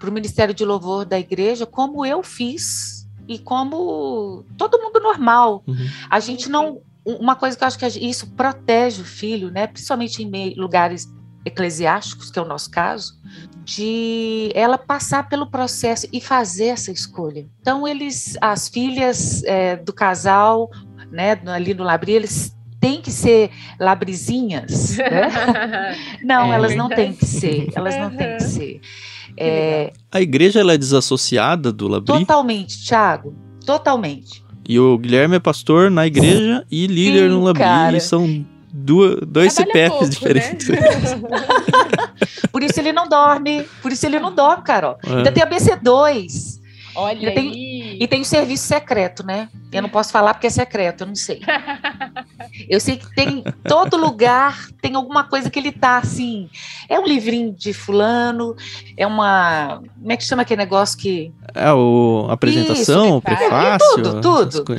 para o Ministério de Louvor da igreja, como eu fiz e como todo mundo normal. Uhum. A gente não. Uma coisa que eu acho que isso protege o filho, né? Principalmente em lugares eclesiásticos, que é o nosso caso, de ela passar pelo processo e fazer essa escolha. Então, eles, as filhas é, do casal, né, ali no Labri, eles têm que ser labrizinhas. Né? não, é, elas não têm que ser. Elas não têm que ser. É... A igreja ela é desassociada do Labri? Totalmente, Thiago. Totalmente. E o Guilherme é pastor na igreja e líder Sim, no Labri. Cara. E são duas, dois Trabalha CPFs pouco, diferentes. né? Por isso ele não dorme. Por isso ele não dorme, Carol. É. Ainda tem a BC2. Olha tenho- aí. E tem o serviço secreto, né? Eu não posso falar porque é secreto, eu não sei. Eu sei que tem todo lugar tem alguma coisa que ele tá assim. É um livrinho de fulano, é uma. Como é que chama aquele negócio que. É o a apresentação, o preparo. prefácio. Tudo, tudo.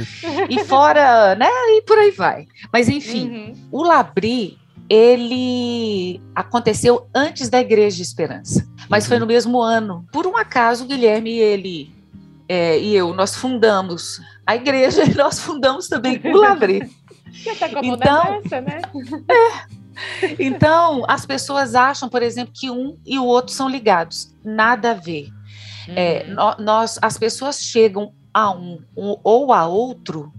E fora, né? E por aí vai. Mas enfim, Uhum. o Labri, ele aconteceu antes da Igreja de Esperança, mas foi no mesmo ano. Por um acaso, o Guilherme e ele é, e eu, nós fundamos a igreja e nós fundamos também o. Já tá Então- né? Então, as pessoas acham, por exemplo, que um e o outro são ligados. Nada a ver. É, Uhum. nó- nós, as pessoas chegam a um, um ou a outro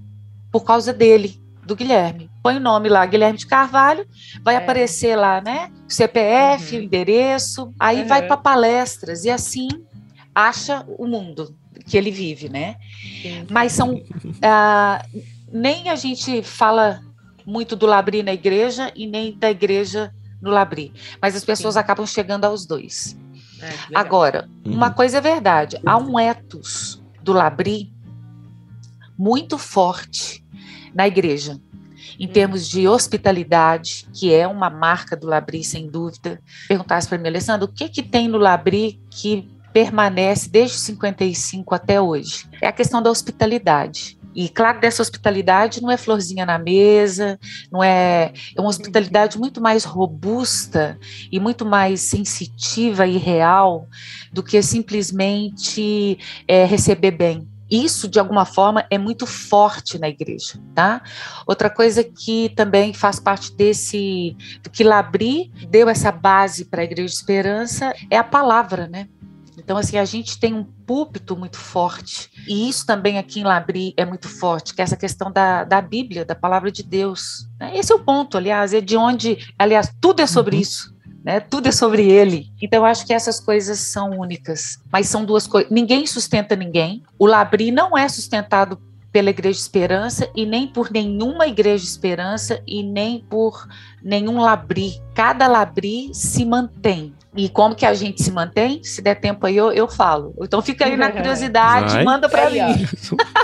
por causa dele, do Guilherme. Põe o nome lá, Guilherme de Carvalho, vai É. aparecer lá, né? CPF, Uhum. endereço, aí Uhum. vai para palestras e assim acha o mundo que ele vive, né? Sim. Mas são ah, nem a gente fala muito do Labri na igreja e nem da igreja no Labri, mas as pessoas Sim. acabam chegando aos dois. Legal. Agora, Uhum. uma coisa é verdade, há um ethos do Labri muito forte na igreja, em termos de hospitalidade, que é uma marca do Labri, sem dúvida. Perguntasse para mim, Alessandro, o que, que tem no Labri que permanece desde 55 até hoje? É a questão da hospitalidade. E claro, dessa hospitalidade não é florzinha na mesa, não é, é uma hospitalidade muito mais robusta e muito mais sensitiva e real do que simplesmente é, receber bem. Isso, de alguma forma, é muito forte na igreja, tá? Outra coisa que também faz parte desse, do que Labri deu essa base para a Igreja de Esperança, é a palavra, né? Então, assim, a gente tem um púlpito muito forte, e isso também aqui em Labri é muito forte, que é essa questão da, da Bíblia, da palavra de Deus. né? Esse é o ponto, aliás, é de onde, aliás, tudo é sobre Uhum. isso. Né? Tudo é sobre ele. Então, eu acho que essas coisas são únicas. Mas são duas coisas. Ninguém sustenta ninguém. O Labri não é sustentado pela Igreja Esperança e nem por nenhuma Igreja Esperança e nem por nenhum Labri. Cada Labri se mantém. E como que a gente se mantém? Se der tempo aí, eu, eu falo. Então fica aí na curiosidade, Vai. manda para mim.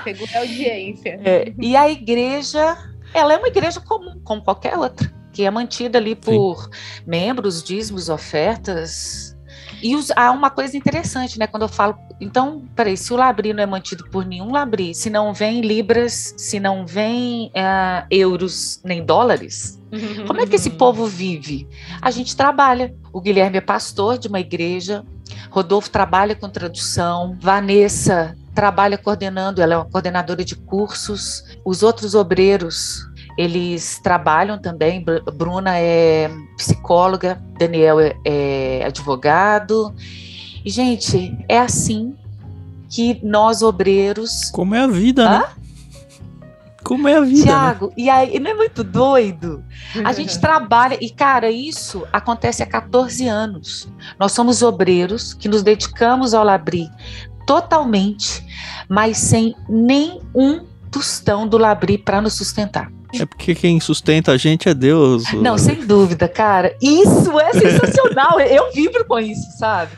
Segura a audiência. É, e a igreja, ela é uma igreja comum, como qualquer outra, que é mantida ali por membros, dízimos, ofertas. E os- há uma coisa interessante, né? Quando eu falo, então, peraí, se o labri não é mantido por nenhum labri, se não vem libras, se não vem ah, euros nem dólares, como é que esse povo vive? A gente trabalha. O Guilherme é pastor de uma igreja, Rodolfo trabalha com tradução, Vanessa trabalha coordenando, ela é uma coordenadora de cursos. Os outros obreiros, eles trabalham também. Br- Bruna é psicóloga, Daniel é, é advogado. E, gente, é assim que nós obreiros Como é a vida, Hã? né? Como é a vida, né? Tiago, e aí, não é muito doido? A gente trabalha, e cara, isso acontece há 14 anos. Nós somos obreiros que nos dedicamos ao Labri totalmente, mas sem nem um tostão do Labri para nos sustentar. É porque quem sustenta a gente é Deus. Não, sem dúvida, cara. Isso é sensacional. Eu vibro com isso, sabe?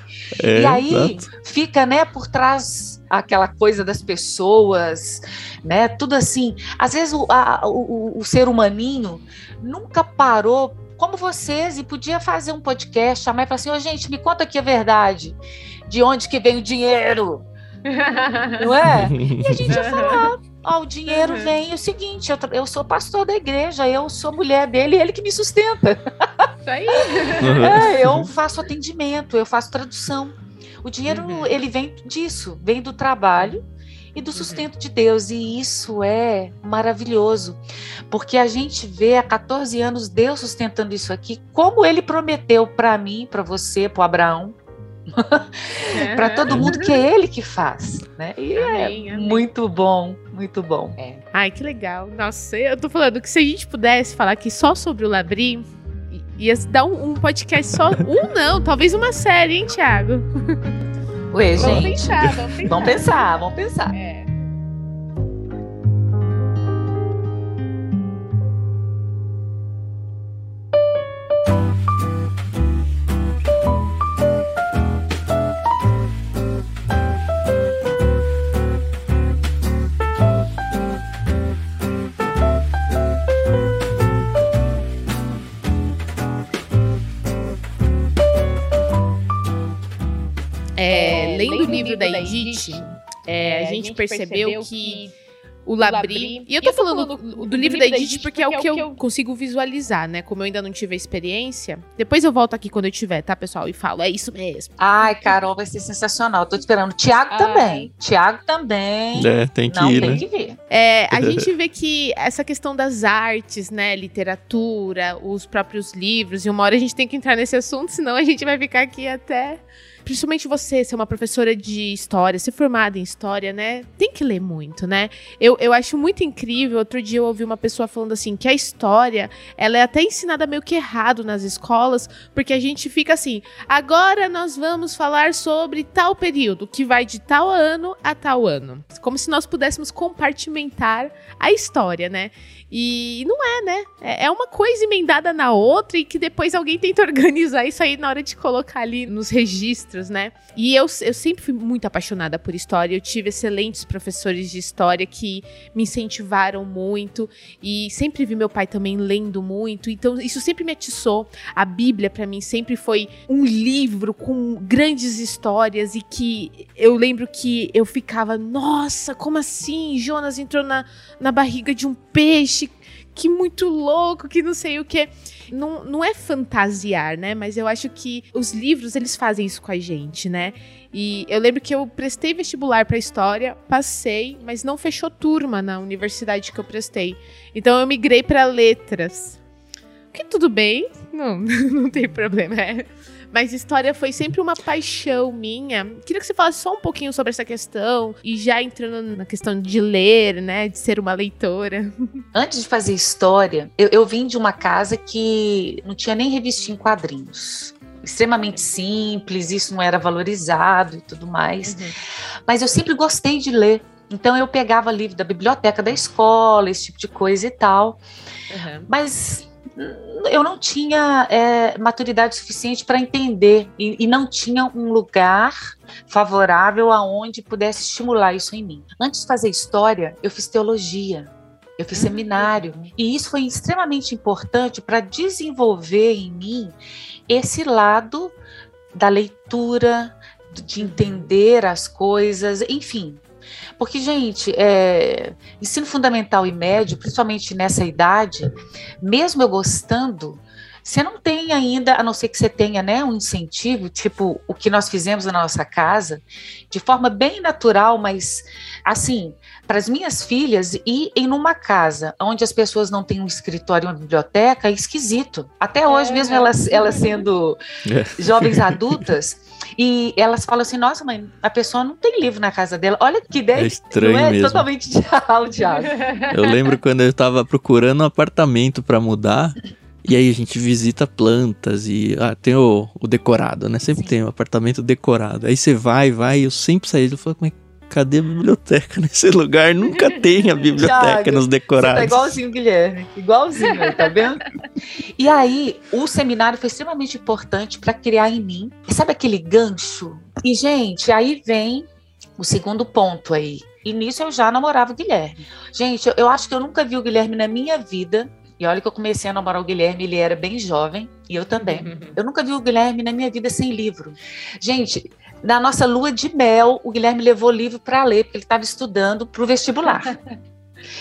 É, e aí exato. fica, né, por trás aquela coisa das pessoas, né? Tudo assim. Às vezes o, a- o, o ser humaninho nunca parou como vocês e podia fazer um podcast, chamar e falar assim, ô gente, me conta aqui a verdade. De onde que vem o dinheiro? Não é? E a gente ia falar, ó, o dinheiro Uhum. vem, é o seguinte, eu, eu sou pastor da igreja, eu sou mulher dele, ele que me sustenta. Isso aí. Uhum. É, eu faço atendimento, eu faço tradução. O dinheiro, Uhum. ele vem disso, vem do trabalho e do sustento de Deus. E isso é maravilhoso, porque a gente vê há 14 anos Deus sustentando isso aqui, como ele prometeu para mim, para você, para Abraão, para todo mundo que é ele que faz. Né? E Amém, é amém. muito bom, muito bom. Ai, que legal. Nossa, eu tô falando que se a gente pudesse falar aqui só sobre o Labri, i- ia dar um, um podcast só. Um não, talvez uma série, hein, Thiago? Ué, Vamos gente, pensar, vamos pensar. vamos pensar, vamos pensar. É. livro da Edith, é, a gente percebeu que o Labri. E eu tô falando do, do livro da Edith porque é o que eu consigo visualizar, né? Como eu ainda não tive a experiência. Depois eu volto aqui quando eu tiver, tá, pessoal? E falo, é isso mesmo. Ai, Carol, vai ser sensacional. Tô esperando. Tiago também. Tiago também. É, tem que não, ir, tem né? que ver. É, a gente vê que essa questão das artes, né? Literatura, os próprios livros, e uma hora a gente tem que entrar nesse assunto, senão a gente vai ficar aqui até principalmente você, ser uma professora de história, ser formada em história, né? Tem que ler muito, né? Eu, eu acho muito incrível. Outro dia eu ouvi uma pessoa falando assim que a história ela é até ensinada meio que errado nas escolas, porque a gente fica assim. Agora nós vamos falar sobre tal período, que vai de tal ano a tal ano. Como se nós pudéssemos compartimentar a história, né? E não é, né? É é uma coisa emendada na outra e que depois alguém tenta organizar isso aí na hora de colocar ali nos registros, né? E eu, eu sempre fui muito apaixonada por história. Eu tive excelentes professores de história que me incentivaram muito e sempre vi meu pai também lendo muito. Então isso sempre me atiçou. A Bíblia para mim sempre foi um livro com grandes histórias e que eu lembro que eu ficava, nossa, como assim? Jonas entrou na, na barriga de um peixe que muito louco, que não sei o que. Não, não é fantasiar, né? Mas eu acho que os livros, eles fazem isso com a gente, né? E eu lembro que eu prestei vestibular para história, passei, mas não fechou turma na universidade que eu prestei. Então eu migrei para letras. Que tudo bem, não, não tem problema. É. Mas história foi sempre uma paixão minha. Queria que você falasse só um pouquinho sobre essa questão e já entrando na questão de ler, né, de ser uma leitora. Antes de fazer história, eu, eu vim de uma casa que não tinha nem revistinha em quadrinhos. Extremamente simples, isso não era valorizado e tudo mais. Uhum. Mas eu sempre gostei de ler. Então eu pegava livro da biblioteca da escola, esse tipo de coisa e tal. Uhum. Mas eu não tinha é, maturidade suficiente para entender e, e não tinha um lugar favorável aonde pudesse estimular isso em mim. Antes de fazer história, eu fiz teologia. Eu fiz seminário. E isso foi extremamente importante para desenvolver em mim esse lado da leitura, de entender as coisas, enfim. Porque, gente, é, ensino fundamental e médio, principalmente nessa idade, mesmo eu gostando, você não tem ainda, a não ser que você tenha né, um incentivo, tipo o que nós fizemos na nossa casa, de forma bem natural, mas assim, para as minhas filhas ir em uma casa onde as pessoas não têm um escritório e uma biblioteca é esquisito. Até hoje, É. mesmo elas, elas sendo É. jovens adultas, e elas falam assim: nossa, mãe, a pessoa não tem livro na casa dela. Olha que ideia. É estranho não é mesmo. totalmente ideal, Thiago. Eu lembro quando eu tava procurando um apartamento pra mudar. E aí a gente visita plantas e ah, tem o, o decorado, né? Sempre Sim. tem o apartamento decorado. Aí você vai, vai, eu sempre saí. Eu falo, mas cadê a biblioteca nesse lugar? Nunca tem a biblioteca Thiago, nos Você decorados. tá igualzinho, Guilherme. Igualzinho, tá vendo? E aí, o seminário foi extremamente importante para criar em mim, sabe aquele gancho? E, gente, aí vem o segundo ponto aí. E nisso eu já namorava o Guilherme. Gente, eu, eu acho que eu nunca vi o Guilherme na minha vida. E olha que eu comecei a namorar o Guilherme, ele era bem jovem, e eu também. Eu nunca vi o Guilherme na minha vida sem livro. Gente, na nossa lua de mel, o Guilherme levou livro para ler, porque ele estava estudando para o vestibular.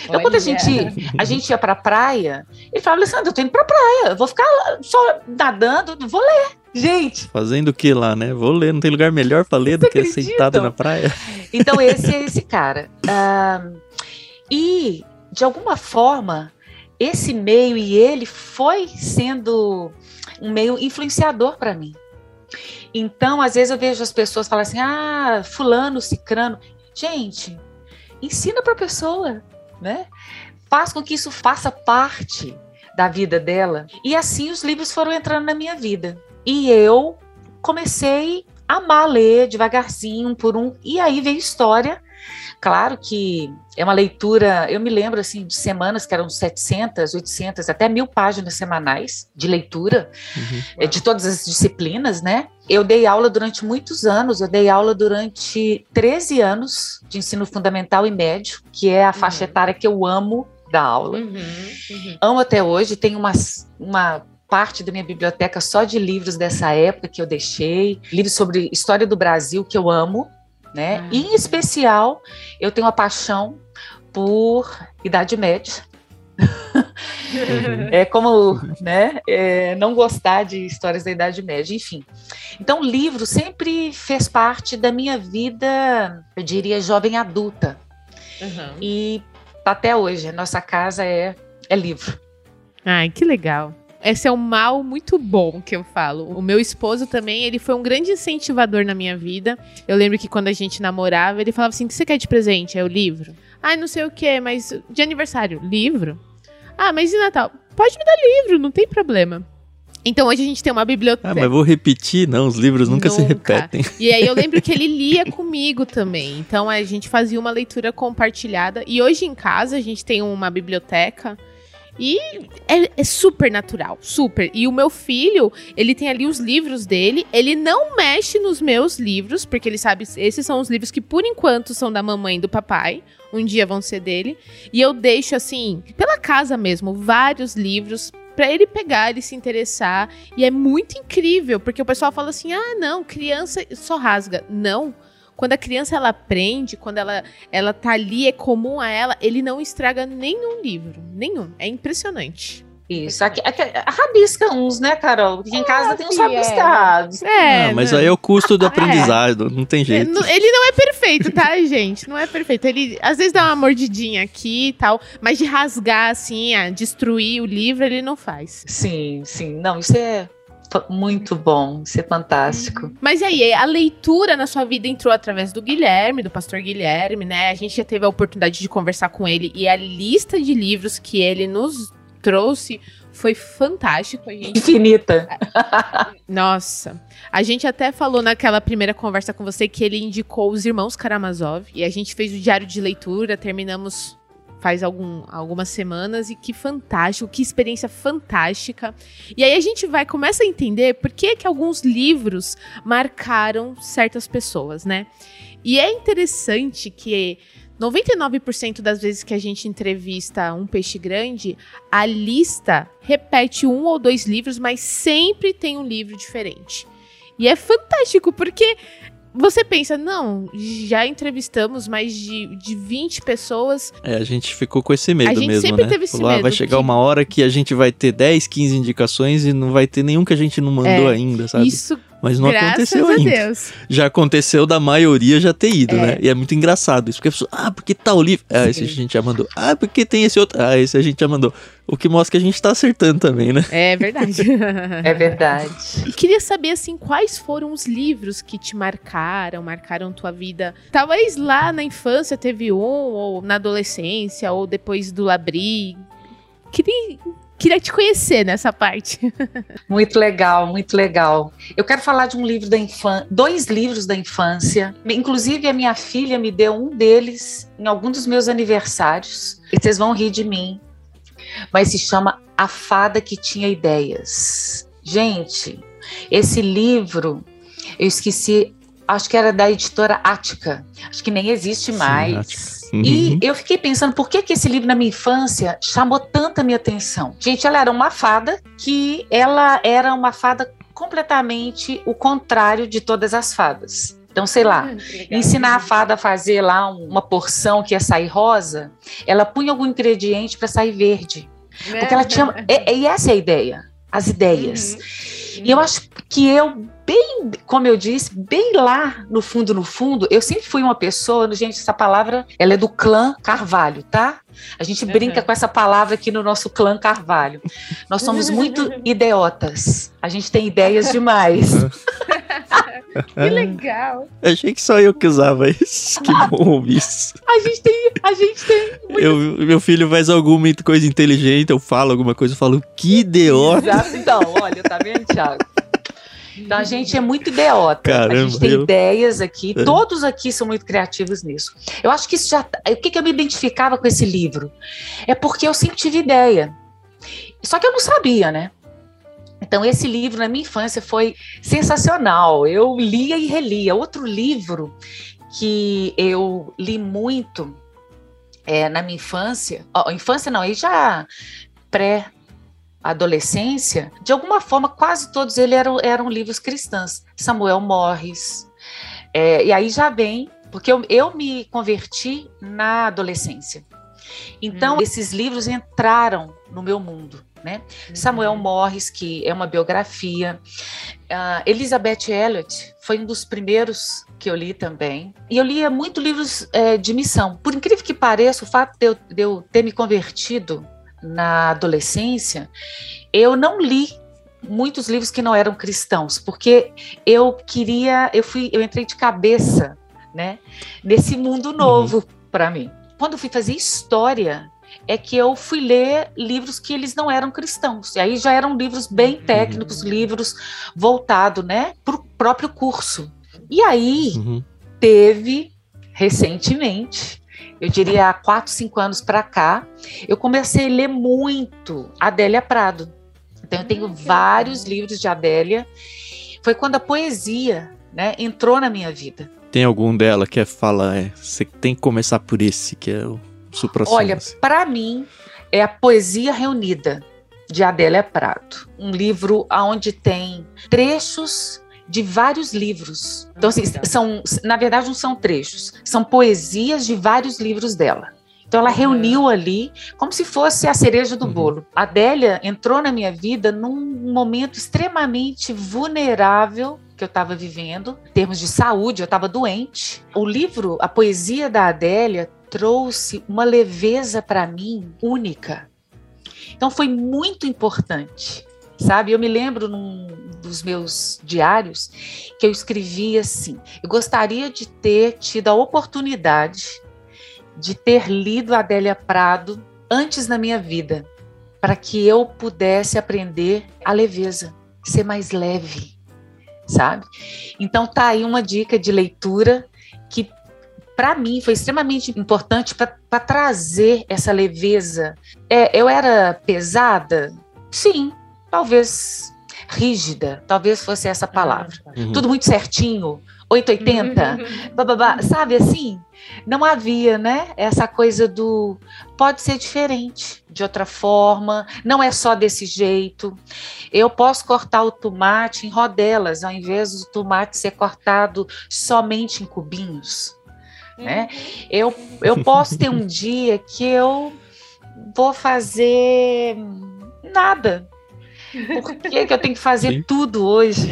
Então, quando a Olha. gente, a gente ia pra praia, ele falava, Alessandra, eu tô indo pra praia, eu vou ficar lá só nadando, vou ler. Gente, Fazendo o que lá, né? Vou ler, não tem lugar melhor pra ler do que acreditam? sentado na praia. então esse é esse cara. Ahn, e, de alguma forma, esse meio e ele foi sendo um meio influenciador para mim. Então, às vezes eu vejo as pessoas falarem assim, ah, fulano, cicrano. Gente, ensina para a pessoa, né? Faz com que isso faça parte da vida dela. E assim os livros foram entrando na minha vida. E eu comecei a amar ler devagarzinho, um por um. E aí veio história. Claro que é uma leitura, eu me lembro assim de semanas que eram 700, 800, até mil páginas semanais de leitura Uhum. é, de todas as disciplinas, né? Eu dei aula durante muitos anos, eu dei aula durante 13 anos de ensino fundamental e médio, que é a faixa Uhum. etária que eu amo da aula. Uhum, uhum. Amo até hoje, tenho uma, uma parte da minha biblioteca só de livros dessa época que eu deixei, livros sobre história do Brasil que eu amo, né? Ah. Em especial, eu tenho uma paixão por Idade Média. Uhum. é como né, é, não gostar de histórias da Idade Média, enfim. Então, o livro sempre fez parte da minha vida, eu diria, jovem adulta. Uhum. E até hoje, nossa casa é, é livro. Ai, que legal. Esse é um mal muito bom que eu falo. O meu esposo também, ele foi um grande incentivador na minha vida. Eu lembro que quando a gente namorava, ele falava assim: o que você quer de presente? É o livro. Ai, não sei o que, mas de aniversário, livro? Ah, mas de Natal? Pode me dar livro, não tem problema. Então hoje a gente tem uma biblioteca. Ah, mas vou repetir, não, os livros nunca, nunca, se repetem. E aí eu lembro que ele lia comigo também. Então a gente fazia uma leitura compartilhada. E hoje em casa a gente tem uma biblioteca e é, é, super natural, super. E o meu filho, ele tem ali os livros dele. Ele não mexe nos meus livros, porque ele sabe, esses são os livros que por enquanto são da mamãe e do papai. Um dia vão ser dele. E eu deixo, assim, pela casa mesmo, vários livros para ele pegar, ele se interessar. E é muito incrível, porque o pessoal fala assim: ah, não, criança só rasga. Não. Quando a criança ela aprende, quando ela, ela tá ali, é comum a ela, ele não estraga nenhum livro. Nenhum. É impressionante. Isso, aqui, aqui, rabisca uns, né, Carol? Porque em casa ah, tem uns rabiscados. É, não, mas não. aí é o custo do é. aprendizado, é. não tem jeito. Ele não é perfeito, tá, gente? Não é perfeito. Ele às vezes dá uma mordidinha aqui e tal, mas de rasgar, assim, a destruir o livro, ele não faz. Sim, sim. Não, isso é muito bom, isso é fantástico. Uhum. Mas aí, a leitura na sua vida entrou através do Guilherme, do pastor Guilherme, né? A gente já teve a oportunidade de conversar com ele e a lista de livros que ele nos trouxe foi fantástico. A gente... Infinita. Nossa. A gente até falou naquela primeira conversa com você que ele indicou os irmãos Karamazov e a gente fez o diário de leitura, terminamos faz algum, algumas semanas e que fantástico, que experiência fantástica. E aí a gente vai começa a entender por que que alguns livros marcaram certas pessoas, né? E é interessante que 99% das vezes que a gente entrevista um peixe grande, a lista repete um ou dois livros, mas sempre tem um livro diferente. E é fantástico, porque você pensa, não, já entrevistamos mais de, de 20 pessoas. É, a gente ficou com esse medo a gente mesmo, sempre né? Teve esse medo ah, vai chegar que... uma hora que a gente vai ter 10, 15 indicações e não vai ter nenhum que a gente não mandou é, ainda, sabe? Isso mas não Graças aconteceu a ainda. Deus. Já aconteceu da maioria já ter ido, é. né? E é muito engraçado isso. Porque a pessoa, ah, porque tal livro. Ah, esse a gente já mandou. Ah, porque tem esse outro. Ah, esse a gente já mandou. O que mostra que a gente tá acertando também, né? É verdade. é verdade. E queria saber, assim, quais foram os livros que te marcaram, marcaram tua vida. Talvez lá na infância teve um, ou na adolescência, ou depois do Labri. Queria queria te conhecer nessa parte. Muito legal, muito legal. Eu quero falar de um livro da infância, dois livros da infância. Inclusive, a minha filha me deu um deles em algum dos meus aniversários. E vocês vão rir de mim. Mas se chama A Fada que Tinha Ideias. Gente, esse livro, eu esqueci, acho que era da editora Ática. Acho que nem existe mais. Sim, Uhum. E eu fiquei pensando, por que, que esse livro na minha infância chamou tanta minha atenção? Gente, ela era uma fada que ela era uma fada completamente o contrário de todas as fadas. Então, sei lá, ah, ensinar a fada a fazer lá uma porção que ia sair rosa, ela punha algum ingrediente para sair verde. Porque ela tinha. E, e, essa é a ideia, as ideias. Uhum. E eu acho que eu bem, como eu disse, bem lá no fundo, no fundo, eu sempre fui uma pessoa, gente, essa palavra, ela é do clã Carvalho, tá? A gente brinca uhum. com essa palavra aqui no nosso clã Carvalho. Nós somos muito idiotas. A gente tem ideias demais. que legal. Achei que só eu que usava isso. Que bom ouvir isso. A gente tem, a gente tem. Eu, meu filho faz alguma coisa inteligente, eu falo alguma coisa, eu falo, que idiota. Exato, então, olha, tá vendo, Thiago? Então a gente é muito idiota. Caramba, a gente tem eu... ideias aqui, é. todos aqui são muito criativos nisso. Eu acho que isso já. O que, que eu me identificava com esse livro? É porque eu sempre tive ideia. Só que eu não sabia, né? Então, esse livro na minha infância foi sensacional. Eu lia e relia. Outro livro que eu li muito é, na minha infância, ó, infância não, aí já pré adolescência, de alguma forma, quase todos eles eram, eram livros cristãos. Samuel Morris. É, e aí já vem, porque eu, eu me converti na adolescência. Então, hum. esses livros entraram no meu mundo. Né? Uhum. Samuel Morris, que é uma biografia. Uh, Elizabeth Elliot foi um dos primeiros que eu li também. E eu lia muito livros é, de missão. Por incrível que pareça, o fato de eu, de eu ter me convertido na adolescência, eu não li muitos livros que não eram cristãos, porque eu queria, eu fui, eu entrei de cabeça, né, nesse mundo uhum. novo uhum. para mim. Quando eu fui fazer história, é que eu fui ler livros que eles não eram cristãos. E aí já eram livros bem uhum. técnicos, uhum. livros voltados, né, para o próprio curso. E aí uhum. teve recentemente, eu diria há quatro, cinco anos para cá, eu comecei a ler muito Adélia Prado. Então eu tenho hum, vários livros de Adélia. Foi quando a poesia, né, entrou na minha vida. Tem algum dela que é fala, é, você tem que começar por esse que é o supra Olha, para mim é a poesia reunida de Adélia Prado, um livro onde tem trechos de vários livros. Então, assim, são, na verdade, não são trechos, são poesias de vários livros dela. Então ela reuniu ali como se fosse a cereja do uhum. bolo. A Adélia entrou na minha vida num momento extremamente vulnerável que eu estava vivendo, em termos de saúde, eu estava doente. O livro, a poesia da Adélia trouxe uma leveza para mim única. Então foi muito importante sabe? Eu me lembro num dos meus diários que eu escrevi assim: eu gostaria de ter tido a oportunidade de ter lido Adélia Prado antes na minha vida, para que eu pudesse aprender a leveza, ser mais leve, sabe? Então tá aí uma dica de leitura que para mim foi extremamente importante para trazer essa leveza. É, eu era pesada, sim, talvez rígida, talvez fosse essa palavra. Ah, tá. Uhum. Tudo muito certinho, 880, uhum. bababá, sabe assim? Não havia, né? Essa coisa do pode ser diferente, de outra forma, não é só desse jeito. Eu posso cortar o tomate em rodelas, ao invés do tomate ser cortado somente em cubinhos. Né? Uhum. Eu, eu posso ter um dia que eu vou fazer nada, por que, que eu tenho que fazer Sim. tudo hoje?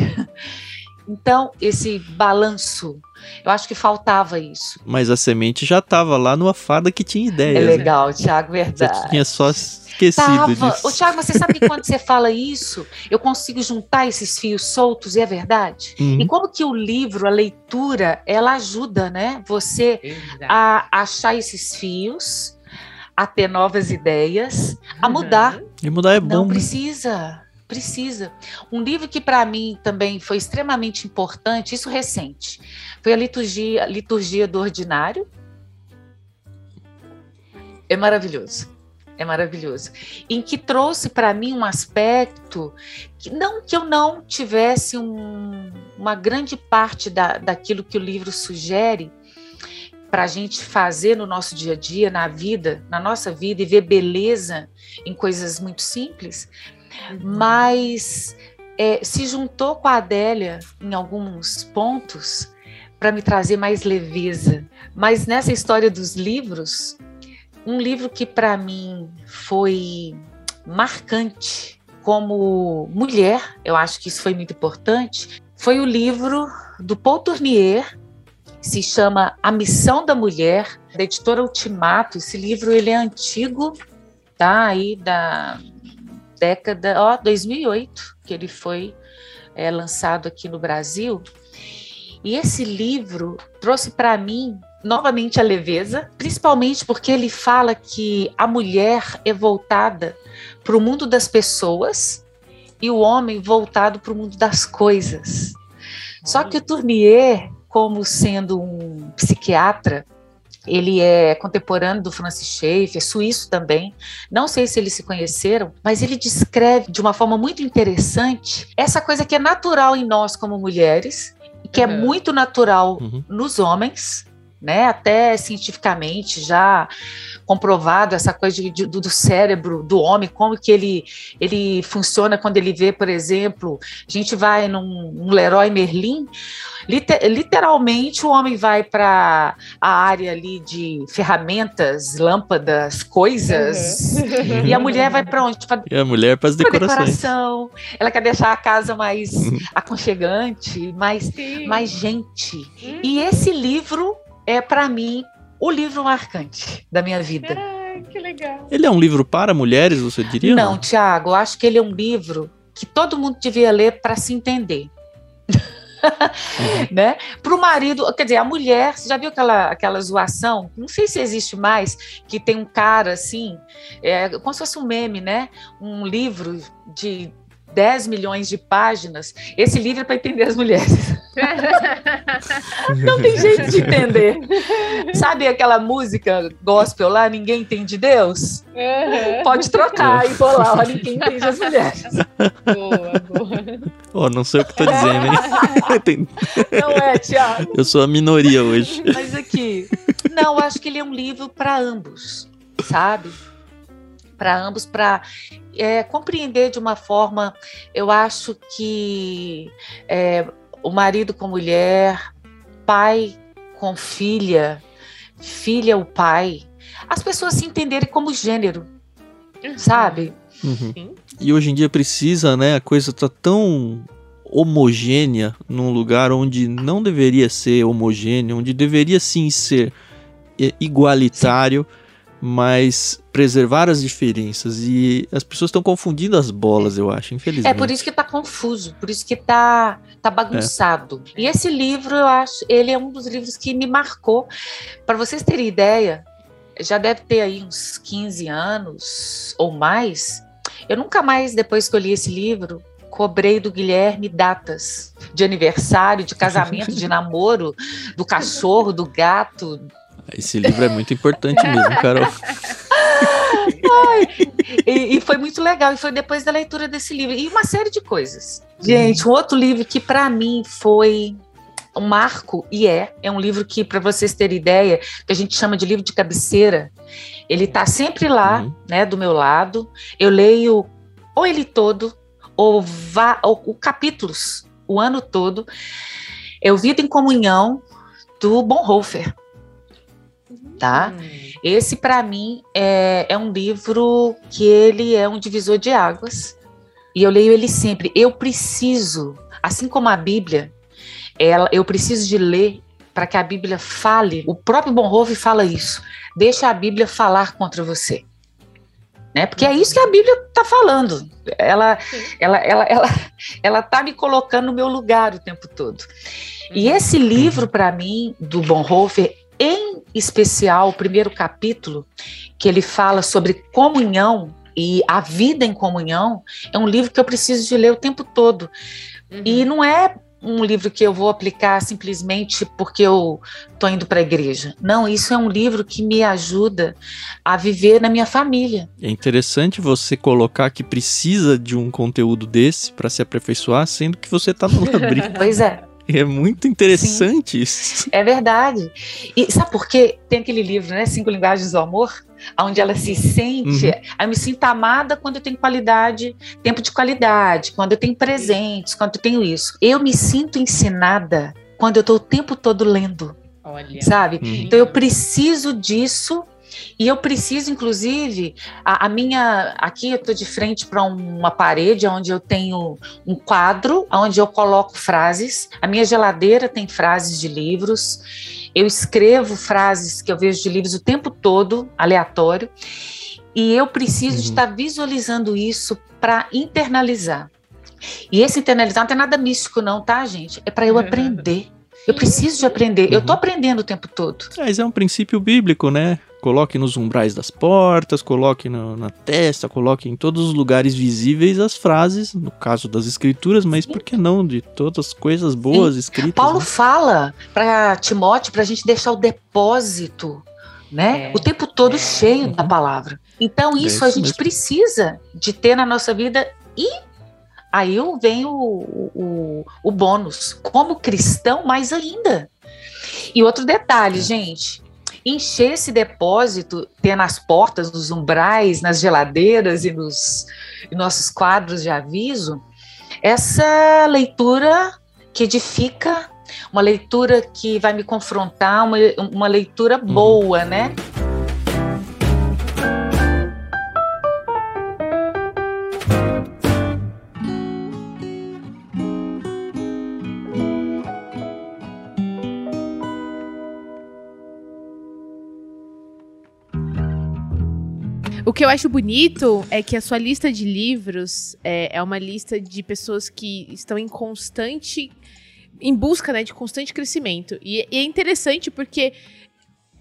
Então, esse balanço, eu acho que faltava isso. Mas a semente já estava lá numa fada que tinha ideia. É né? legal, né? Tiago, verdade. Você tinha só esquecido tava. disso. Ô, Tiago, você sabe que quando você fala isso, eu consigo juntar esses fios soltos, e é verdade? Uhum. E como que o livro, a leitura, ela ajuda, né? Você a achar esses fios, a ter novas ideias, a uhum. mudar. E mudar é bom. Não né? precisa precisa. Um livro que para mim também foi extremamente importante, isso recente, foi a liturgia, liturgia do ordinário. É maravilhoso. É maravilhoso. Em que trouxe para mim um aspecto que não que eu não tivesse um, uma grande parte da, daquilo que o livro sugere para a gente fazer no nosso dia a dia, na vida, na nossa vida e ver beleza em coisas muito simples. Mas é, se juntou com a Adélia em alguns pontos para me trazer mais leveza. Mas nessa história dos livros, um livro que para mim foi marcante como mulher, eu acho que isso foi muito importante, foi o livro do Paul Tournier, se chama A Missão da Mulher, da editora Ultimato. Esse livro ele é antigo, tá? Aí da década, ó, 2008, que ele foi é, lançado aqui no Brasil. E esse livro trouxe para mim novamente a leveza, principalmente porque ele fala que a mulher é voltada para o mundo das pessoas e o homem voltado para o mundo das coisas. Só que o Tournier, como sendo um psiquiatra, ele é contemporâneo do Francis Schaeffer, suíço também. Não sei se eles se conheceram, mas ele descreve de uma forma muito interessante essa coisa que é natural em nós como mulheres, que é é muito natural uhum. nos homens, né? Até cientificamente já comprovado essa coisa de, de, do cérebro do homem, como que ele, ele funciona quando ele vê, por exemplo, a gente vai num, num Leroy Merlin, liter, literalmente o homem vai para a área ali de ferramentas, lâmpadas, coisas, uhum. e a mulher vai para onde? Pra, e a mulher para as decorações. Decoração. Ela quer deixar a casa mais uhum. aconchegante, mais, mais gente. Uhum. E esse livro é para mim o livro marcante da minha vida. Ai, que legal. Ele é um livro para mulheres, você diria? Não, Tiago, eu acho que ele é um livro que todo mundo devia ler para se entender. Uhum. né? Para o marido, quer dizer, a mulher, você já viu aquela, aquela zoação? Não sei se existe mais, que tem um cara assim, é, como se fosse um meme, né? Um livro de 10 milhões de páginas, esse livro é para entender as mulheres. Não tem jeito de entender. Sabe aquela música gospel lá, Ninguém Entende Deus? Uhum. Pode trocar e pôr lá, Ninguém Entende as Mulheres. Boa, boa. Oh, não sei o que estou dizendo, hein? Não é, Tiago? Eu sou a minoria hoje. Mas aqui, não, acho que ele é um livro para ambos, sabe? Para ambos, para é, compreender de uma forma, eu acho que é, o marido com mulher, pai com filha, filha o pai, as pessoas se entenderem como gênero, uhum. sabe? Uhum. E hoje em dia precisa, né? A coisa tá tão homogênea num lugar onde não deveria ser homogêneo, onde deveria sim ser igualitário. Sim mas preservar as diferenças e as pessoas estão confundindo as bolas, eu acho, infelizmente. É por isso que está confuso, por isso que está tá bagunçado. É. E esse livro, eu acho, ele é um dos livros que me marcou. Para vocês terem ideia, já deve ter aí uns 15 anos ou mais. Eu nunca mais, depois que eu li esse livro, cobrei do Guilherme datas de aniversário, de casamento, de namoro, do cachorro, do gato, esse livro é muito importante mesmo, Carol. Ai, e, e, foi muito legal. E foi depois da leitura desse livro. E uma série de coisas. Gente, um outro livro que para mim foi um marco, e é, é um livro que, para vocês terem ideia, que a gente chama de livro de cabeceira. Ele está sempre lá, uhum. né, do meu lado. Eu leio ou ele todo, ou, vá, ou, ou capítulos, o ano todo. É o Vida em Comunhão, do Bonhoeffer tá? Hum. Esse, para mim, é, é um livro que ele é um divisor de águas. E eu leio ele sempre. Eu preciso, assim como a Bíblia, ela, eu preciso de ler para que a Bíblia fale. O próprio Bonhoeffer fala isso. Deixa a Bíblia falar contra você. Né? Porque é isso que a Bíblia está falando. Ela, ela, ela, ela, ela tá me colocando no meu lugar o tempo todo. E uhum. esse livro, para mim, do Bonhoeffer, em especial o primeiro capítulo, que ele fala sobre comunhão e a vida em comunhão, é um livro que eu preciso de ler o tempo todo. Uhum. E não é um livro que eu vou aplicar simplesmente porque eu estou indo para a igreja. Não, isso é um livro que me ajuda a viver na minha família. É interessante você colocar que precisa de um conteúdo desse para se aperfeiçoar, sendo que você está no labirinto. pois é. É muito interessante Sim, isso. É verdade. E sabe por quê? Tem aquele livro, né? Cinco Linguagens do Amor, onde ela se sente. Uhum. Eu me sinto amada quando eu tenho qualidade, tempo de qualidade, quando eu tenho presentes, quando eu tenho isso. Eu me sinto ensinada quando eu estou o tempo todo lendo. Olha. Sabe? Uhum. Então eu preciso disso e eu preciso, inclusive, a, a minha. Aqui eu estou de frente para uma parede onde eu tenho um quadro onde eu coloco frases. A minha geladeira tem frases de livros. Eu escrevo frases que eu vejo de livros o tempo todo, aleatório. E eu preciso uhum. estar visualizando isso para internalizar. E esse internalizar não tem nada místico, não, tá, gente? É para eu aprender. Eu preciso de aprender. Uhum. Eu estou aprendendo o tempo todo. Mas é um princípio bíblico, né? Coloque nos umbrais das portas, coloque no, na testa, coloque em todos os lugares visíveis as frases, no caso das escrituras, mas Sim. por que não de todas as coisas boas Sim. escritas? Paulo né? fala para Timóteo para a gente deixar o depósito, né? É. O tempo todo é. cheio uhum. da palavra. Então é isso, é isso a gente mesmo. precisa de ter na nossa vida e aí vem o, o, o bônus. Como cristão, mais ainda. E outro detalhe, gente, encher esse depósito, ter nas portas, nos umbrais, nas geladeiras e nos em nossos quadros de aviso, essa leitura que edifica, uma leitura que vai me confrontar, uma, uma leitura uhum. boa, né? O que eu acho bonito é que a sua lista de livros é, é uma lista de pessoas que estão em constante. em busca né, de constante crescimento. E, e é interessante porque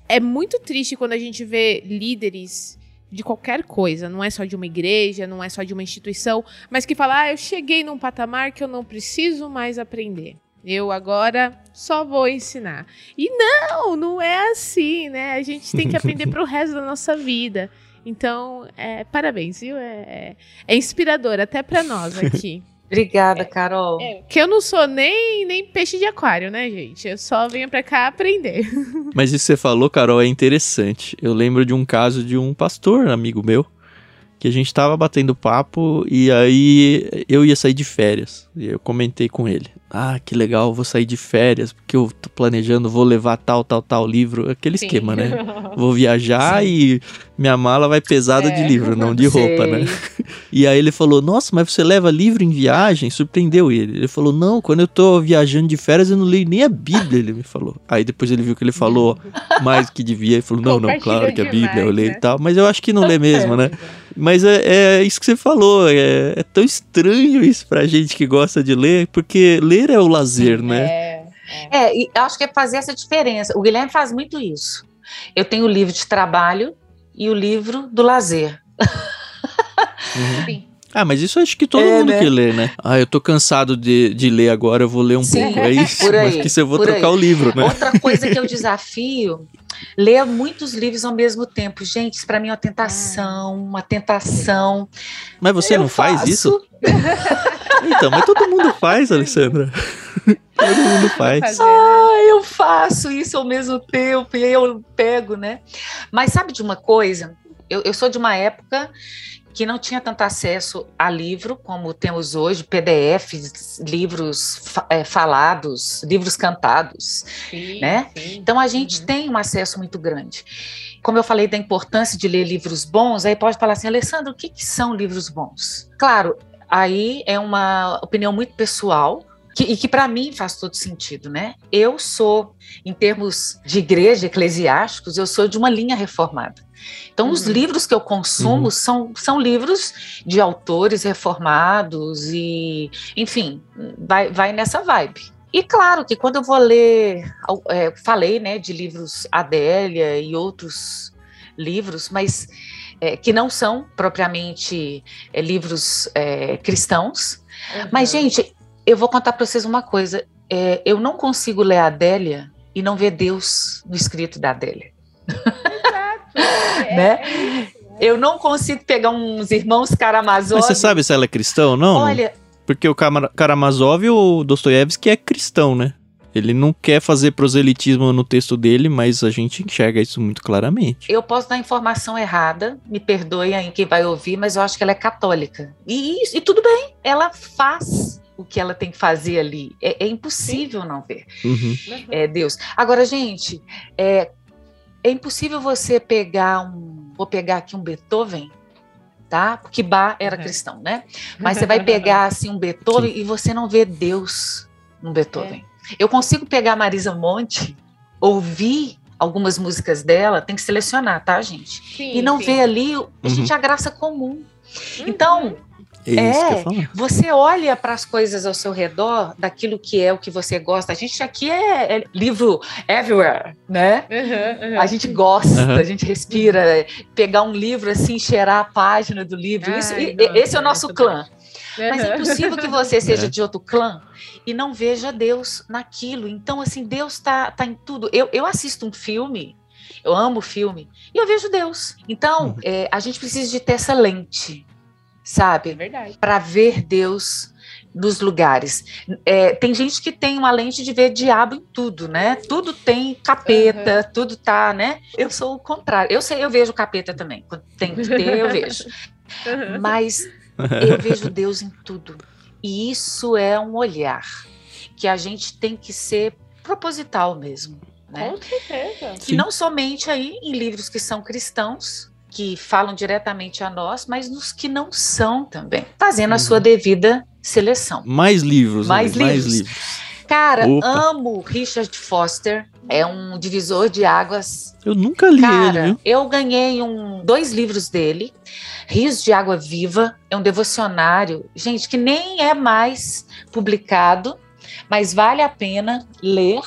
é muito triste quando a gente vê líderes de qualquer coisa, não é só de uma igreja, não é só de uma instituição, mas que fala: ah, eu cheguei num patamar que eu não preciso mais aprender. Eu agora só vou ensinar. E não, não é assim, né? A gente tem que aprender para o resto da nossa vida. Então, é, parabéns, viu? É, é inspirador até para nós aqui. Obrigada, Carol. É, que eu não sou nem, nem peixe de aquário, né, gente? Eu só venho pra cá aprender. Mas isso que você falou, Carol, é interessante. Eu lembro de um caso de um pastor, amigo meu, que a gente tava batendo papo e aí eu ia sair de férias. E eu comentei com ele: "Ah, que legal, vou sair de férias porque eu tô planejando, vou levar tal, tal, tal livro, aquele Sim. esquema, né? Vou viajar Sim. e minha mala vai pesada é. de livro, não de roupa, né? E aí ele falou: "Nossa, mas você leva livro em viagem?" Surpreendeu ele. Ele falou: "Não, quando eu tô viajando de férias eu não leio nem a Bíblia", ele me falou. Aí depois ele viu que ele falou mais do que devia e falou: "Não, não, claro que a Bíblia eu leio né? e tal, mas eu acho que não lê mesmo, né?" Mas é, é isso que você falou, é, é, tão estranho isso pra gente que gosta de ler, porque ler é o lazer, né? É, é. é e acho que é fazer essa diferença. O Guilherme faz muito isso. Eu tenho o livro de trabalho e o livro do lazer. Uhum. Sim. Ah, mas isso acho que todo é, mundo né? que lê, né? Ah, eu tô cansado de, de ler agora, eu vou ler um Sim, pouco. É isso. Por aí, mas que se eu vou trocar aí. o livro, né? Outra coisa que eu desafio, ler muitos livros ao mesmo tempo. Gente, isso pra mim é uma tentação, uma tentação. Mas você eu não faz faço. isso? então, mas todo mundo faz, Alessandra. Todo mundo faz. Ah, eu faço isso ao mesmo tempo e aí eu pego, né? Mas sabe de uma coisa? Eu, eu sou de uma época que não tinha tanto acesso a livro como temos hoje, PDFs, livros é, falados, livros cantados, sim, né? Sim. Então a gente uhum. tem um acesso muito grande. Como eu falei da importância de ler livros bons, aí pode falar assim, Alessandro, o que, que são livros bons? Claro, aí é uma opinião muito pessoal, que, e que para mim faz todo sentido, né? Eu sou, em termos de igreja, eclesiásticos, eu sou de uma linha reformada. Então, uhum. os livros que eu consumo uhum. são, são livros de autores reformados e, enfim, vai, vai nessa vibe. E claro que quando eu vou ler, é, falei né, de livros Adélia e outros livros, mas é, que não são propriamente é, livros é, cristãos. Uhum. Mas, gente, eu vou contar para vocês uma coisa. É, eu não consigo ler a Adélia e não ver Deus no escrito da Adélia. né? Eu não consigo pegar uns irmãos Karamazov. Mas você sabe se ela é cristã ou não? Olha. Porque o Karamazov, o Dostoiévski, é cristão, né? Ele não quer fazer proselitismo no texto dele, mas a gente enxerga isso muito claramente. Eu posso dar informação errada, me perdoe aí quem vai ouvir, mas eu acho que ela é católica. E, e tudo bem, ela faz o que ela tem que fazer ali. É, é impossível Sim. não ver. Uhum. É Deus. Agora, gente, é, é impossível você pegar um. Vou pegar aqui um Beethoven, tá? Porque Bach era uhum. cristão, né? Mas você vai pegar assim um Beethoven Sim. e você não vê Deus no Beethoven. É. Eu consigo pegar Marisa Monte, ouvir algumas músicas dela, tem que selecionar, tá, gente? Sim, e não sim. ver ali, a gente, uhum. a graça comum. Uhum. Então, é, é você olha para as coisas ao seu redor, daquilo que é o que você gosta. A gente aqui é, é livro everywhere, né? Uhum, uhum. A gente gosta, uhum. a gente respira. Pegar um livro assim, cheirar a página do livro. Ai, Isso, nossa, esse é o nosso clã. Mas é impossível que você seja é. de outro clã e não veja Deus naquilo. Então, assim, Deus está tá em tudo. Eu, eu assisto um filme, eu amo filme, e eu vejo Deus. Então, uhum. é, a gente precisa de ter essa lente sabe? É verdade. Para ver Deus nos lugares. É, tem gente que tem uma lente de ver diabo em tudo, né? Tudo tem capeta, uhum. tudo tá, né? Eu sou o contrário. Eu sei, eu vejo capeta também. Quando tem que ter, eu vejo. Uhum. Mas eu vejo Deus em tudo. E isso é um olhar que a gente tem que ser proposital mesmo. Né? Com certeza. Que não somente aí em livros que são cristãos, que falam diretamente a nós, mas nos que não são também, fazendo uhum. a sua devida seleção. Mais livros, mais, livros. mais livros. Cara, Opa. amo Richard Foster. É um divisor de águas. Eu nunca li Cara, ele, viu? Eu ganhei um, dois livros dele. Rios de Água Viva é um devocionário, gente, que nem é mais publicado, mas vale a pena ler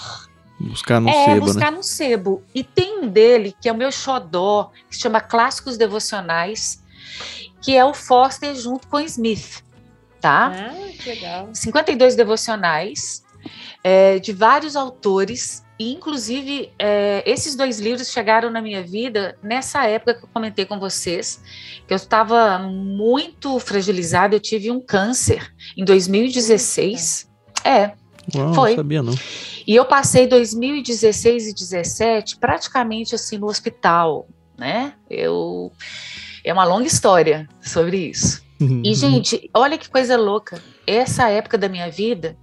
Buscar no é, sebo, né? buscar né? no sebo. E tem um dele, que é o meu xodó, que se chama Clássicos Devocionais, que é o Foster junto com Smith, tá? Ah, que legal. 52 devocionais é, de vários autores, e inclusive é, esses dois livros chegaram na minha vida nessa época que eu comentei com vocês, que eu estava muito fragilizada, eu tive um câncer em 2016. Eita. É, Uau, foi. Não sabia não. E eu passei 2016 e 17 praticamente assim no hospital, né? Eu é uma longa história sobre isso. E gente, olha que coisa louca. Essa época da minha vida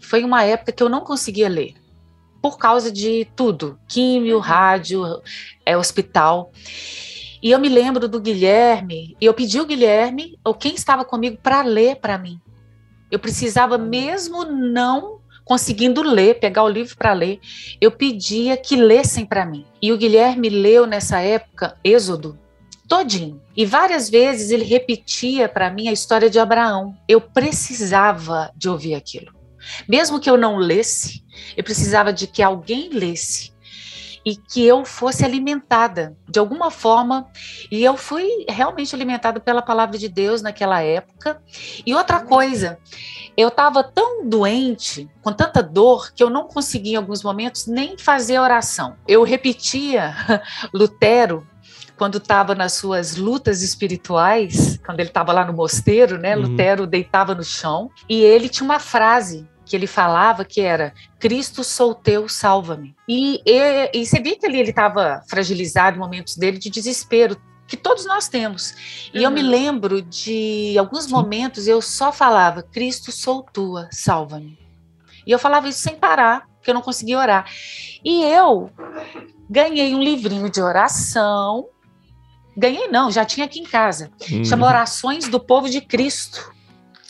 foi uma época que eu não conseguia ler por causa de tudo, químio, uhum. rádio, é hospital. E eu me lembro do Guilherme, e eu pedi o Guilherme, ou quem estava comigo, para ler para mim. Eu precisava, mesmo não conseguindo ler, pegar o livro para ler, eu pedia que lessem para mim. E o Guilherme leu nessa época Êxodo todinho. E várias vezes ele repetia para mim a história de Abraão. Eu precisava de ouvir aquilo. Mesmo que eu não lesse, eu precisava de que alguém lesse e que eu fosse alimentada de alguma forma. E eu fui realmente alimentada pela palavra de Deus naquela época. E outra coisa, eu estava tão doente, com tanta dor, que eu não conseguia em alguns momentos nem fazer oração. Eu repetia Lutero quando estava nas suas lutas espirituais, quando ele estava lá no mosteiro, né? Uhum. Lutero deitava no chão e ele tinha uma frase que ele falava que era Cristo sou teu, salva-me. E, e, e você via que ali ele estava fragilizado em momentos dele de desespero, que todos nós temos. E uhum. eu me uhum. lembro de alguns momentos eu só falava Cristo sou tua, salva-me. E eu falava isso sem parar, porque eu não conseguia orar. E eu ganhei um livrinho de oração. Ganhei não, já tinha aqui em casa. Uhum. Chama Orações do Povo de Cristo.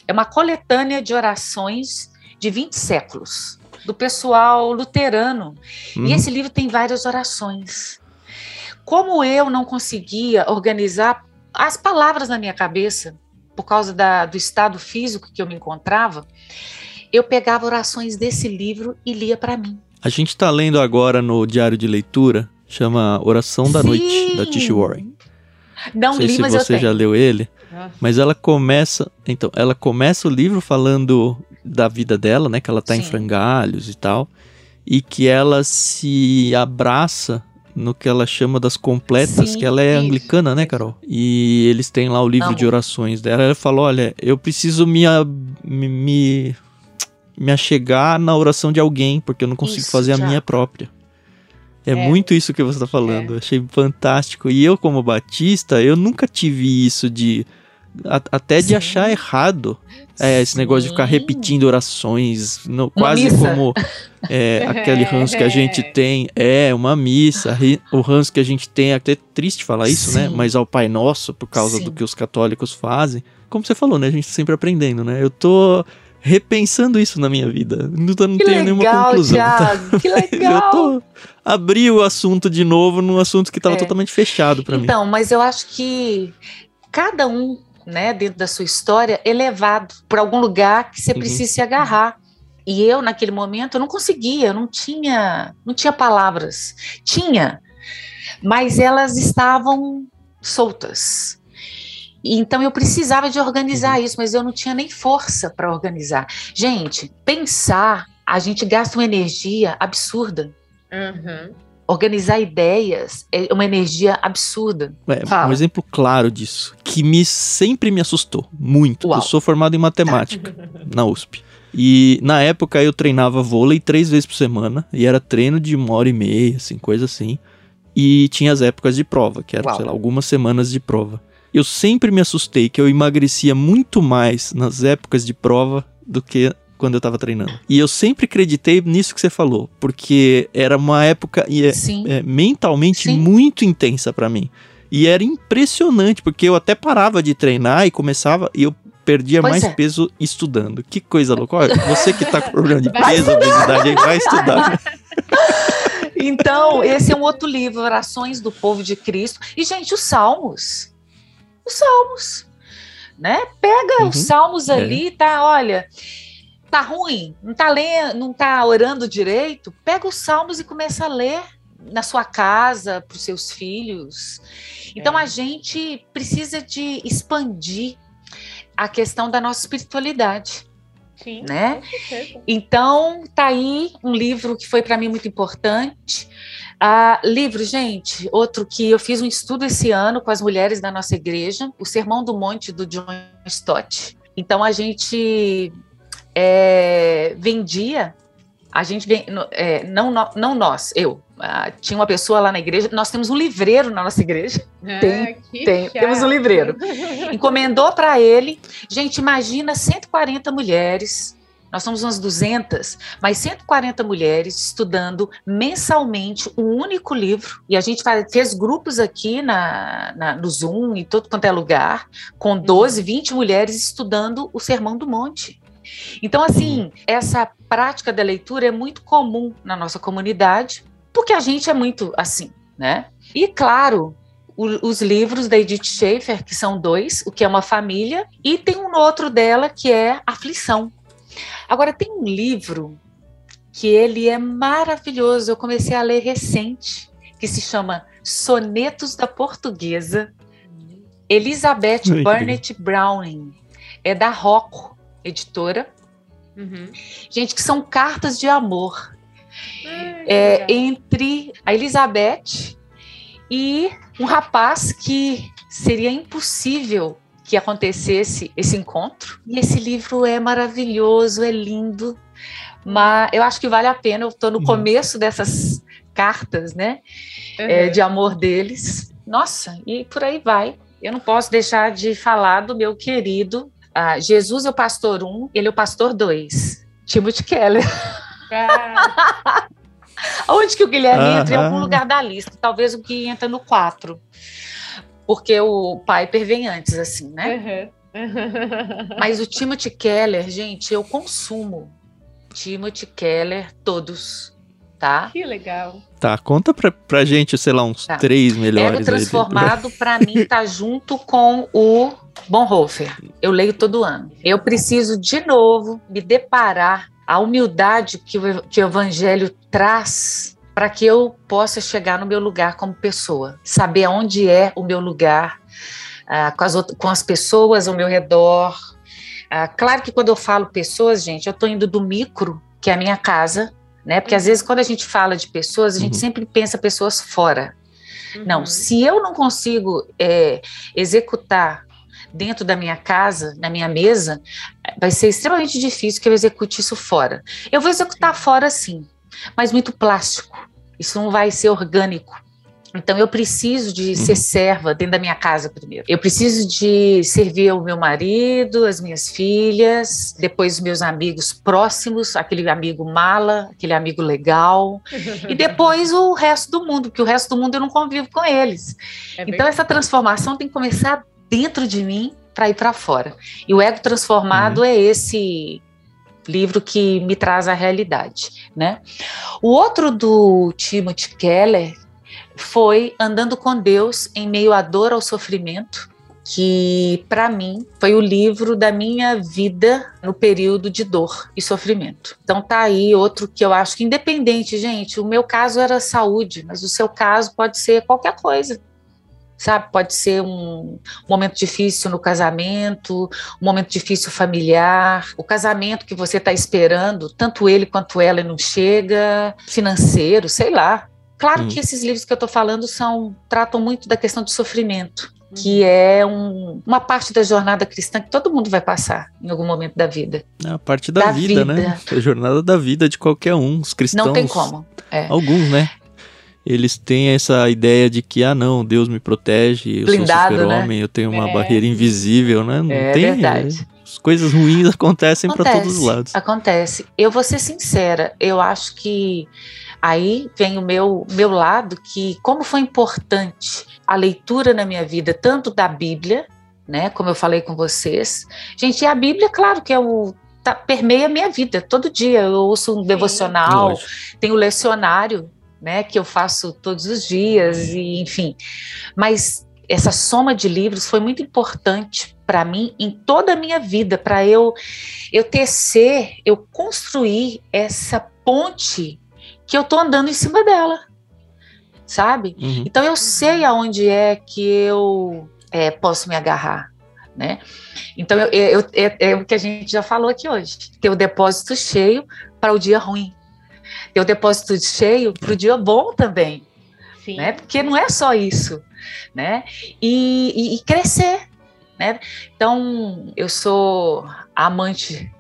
É uma coletânea de orações de 20 séculos, do pessoal luterano. Uhum. E esse livro tem várias orações. Como eu não conseguia organizar as palavras na minha cabeça, por causa da, do estado físico que eu me encontrava, eu pegava orações desse livro e lia para mim. A gente está lendo agora no diário de leitura, chama Oração da Sim. Noite, da Tish Warren. Não, não sei li, se você já leu ele, mas ela começa, então, ela começa o livro falando da vida dela, né? Que ela tá Sim. em frangalhos e tal. E que ela se abraça no que ela chama das completas, Sim, que ela é isso. anglicana, né, Carol? E eles têm lá o livro Amo. de orações dela. Ela falou: olha, eu preciso me, me, me achegar na oração de alguém, porque eu não consigo isso, fazer já. a minha própria. É, é, muito isso que você está falando. É. Achei fantástico. E eu, como batista, eu nunca tive isso de a, até de Sim. achar errado é, esse negócio de ficar repetindo orações, no, quase como é, aquele ranço que a gente tem. É, uma missa. O ranço que a gente tem, é até triste falar isso, né? Sim. né? Mas ao Pai Nosso, por causa Sim. do que os católicos fazem. Como você falou, né? A gente tá sempre aprendendo, né? Eu tô repensando isso na minha vida. Não, não tenho legal, nenhuma conclusão. Tá? Que legal! eu tô abri o assunto de novo num assunto que estava é. totalmente fechado para mim. Então, mas eu acho que cada um né, dentro da sua história, elevado por algum lugar que você uhum. precisa se agarrar. E eu, naquele momento, eu não conseguia, eu não tinha, não tinha palavras. Tinha, mas elas estavam soltas. Então eu precisava de organizar uhum. isso, mas eu não tinha nem força para organizar. Gente, pensar, a gente gasta uma energia absurda. Uhum. organizar ideias é uma energia absurda. É, um exemplo claro disso, que me sempre me assustou muito. Uau. Eu sou formado em matemática na USP. E na época eu treinava vôlei três vezes por semana, e era treino de uma hora e meia, assim, coisa assim. E tinha as épocas de prova, que eram, sei lá, algumas semanas de prova. Eu sempre me assustei que eu emagrecia muito mais nas épocas de prova do que quando eu tava treinando. E eu sempre acreditei nisso que você falou, porque era uma época é, é, mentalmente Sim. muito intensa para mim. E era impressionante, porque eu até parava de treinar e começava, e eu perdia pois mais é. peso estudando. Que coisa louca. Olha, você que tá com problema de peso, obesidade, vai estudar. Então, esse é um outro livro, Orações do Povo de Cristo. E, gente, os Salmos. Os Salmos. Né? Pega uhum. os Salmos é. ali, tá? Olha, tá ruim, não tá lendo, não tá orando direito, pega os salmos e começa a ler na sua casa, para os seus filhos. Então é. a gente precisa de expandir a questão da nossa espiritualidade. Sim, né? Então tá aí um livro que foi para mim muito importante. Ah, livro, gente, outro que eu fiz um estudo esse ano com as mulheres da nossa igreja, o Sermão do Monte do John Stott. Então a gente é, vendia, a gente é, não, não nós, eu. Ah, tinha uma pessoa lá na igreja, nós temos um livreiro na nossa igreja. É, tem, tem temos um livreiro. Encomendou para ele. Gente, imagina 140 mulheres nós somos umas 200, mas 140 mulheres estudando mensalmente um único livro. E a gente faz, fez grupos aqui na, na, no Zoom, em todo quanto é lugar, com 12, 20 mulheres estudando o Sermão do Monte. Então, assim, uhum. essa prática da leitura é muito comum na nossa comunidade, porque a gente é muito assim, né? E, claro, os livros da Edith Schaefer, que são dois, O que é uma família, e tem um outro dela que é Aflição. Agora, tem um livro que ele é maravilhoso, eu comecei a ler recente, que se chama Sonetos da Portuguesa, Elizabeth Burnett Browning, é da Rocco, editora. Uhum. Gente, que são cartas de amor é, entre a Elizabeth e um rapaz que seria impossível que acontecesse esse encontro. E esse livro é maravilhoso, é lindo, mas eu acho que vale a pena. Eu estou no uhum. começo dessas cartas, né, uhum. é, de amor deles. Nossa, e por aí vai. Eu não posso deixar de falar do meu querido ah, Jesus é o pastor 1, um, ele é o pastor 2. Timothy Keller. Ah. Onde que o Guilherme ah, entra? Em algum lugar da lista. Talvez o que entra no 4. Porque o Piper vem antes, assim, né? Uhum. Mas o Timothy Keller, gente, eu consumo Timothy Keller todos, tá? Que legal. Tá, conta pra, pra gente, sei lá, uns tá. três melhores. Ego Transformado, para mim, tá junto com o Bonhoeffer, eu leio todo ano. Eu preciso de novo me deparar a humildade que o, que o evangelho traz para que eu possa chegar no meu lugar como pessoa, saber onde é o meu lugar uh, com, as com as pessoas ao meu redor. Uh, claro que quando eu falo pessoas, gente, eu estou indo do micro, que é a minha casa, né? Porque às vezes quando a gente fala de pessoas, a gente uhum. sempre pensa pessoas fora. Uhum. Não, se eu não consigo é, executar dentro da minha casa, na minha mesa, vai ser extremamente difícil que eu execute isso fora. Eu vou executar fora sim, mas muito plástico. Isso não vai ser orgânico. Então eu preciso de uhum. ser serva dentro da minha casa primeiro. Eu preciso de servir o meu marido, as minhas filhas, depois os meus amigos próximos, aquele amigo mala, aquele amigo legal, e depois o resto do mundo, porque o resto do mundo eu não convivo com eles. É então essa transformação tem que começar dentro de mim para ir para fora. E o ego transformado uhum. é esse livro que me traz a realidade, né? O outro do Timothy Keller foi Andando com Deus em meio à dor ao sofrimento, que para mim foi o livro da minha vida no período de dor e sofrimento. Então tá aí outro que eu acho que independente, gente, o meu caso era saúde, mas o seu caso pode ser qualquer coisa sabe? Pode ser um momento difícil no casamento, um momento difícil familiar, o casamento que você está esperando, tanto ele quanto ela não chega, financeiro, sei lá. Claro hum. que esses livros que eu estou falando são tratam muito da questão do sofrimento, que uhum. é um, uma parte da jornada cristã que todo mundo vai passar em algum momento da vida. É a parte da, da vida, vida, né? A jornada da vida de qualquer um. Os cristãos. Não tem como. É. Alguns, né? Eles têm essa ideia de que, ah, não, Deus me protege, eu Blindado, sou super-homem, né? eu tenho uma é. barreira invisível, né? Não é tem, verdade. As coisas ruins acontecem para todos os lados. Acontece. Eu vou ser sincera, eu acho que aí vem o meu, meu lado que, como foi importante a leitura na minha vida, tanto da Bíblia, né, como eu falei com vocês. Gente, a Bíblia, claro que é o tá, permeia a minha vida. Todo dia eu ouço um Sim, devocional, lógico. tem o lecionário, né, que eu faço todos os dias e enfim. Mas essa soma de livros foi muito importante para mim em toda a minha vida, para eu eu tecer, eu construir essa ponte que eu tô andando em cima dela sabe? Uhum. Então eu sei aonde é que eu é, posso me agarrar, né? Então eu, eu, é, é, o que a gente já falou aqui hoje: ter o depósito cheio para o dia ruim, ter o depósito cheio para o dia bom também, Sim. né? Porque não é só isso, né? e, e, e crescer, né? Então eu sou amante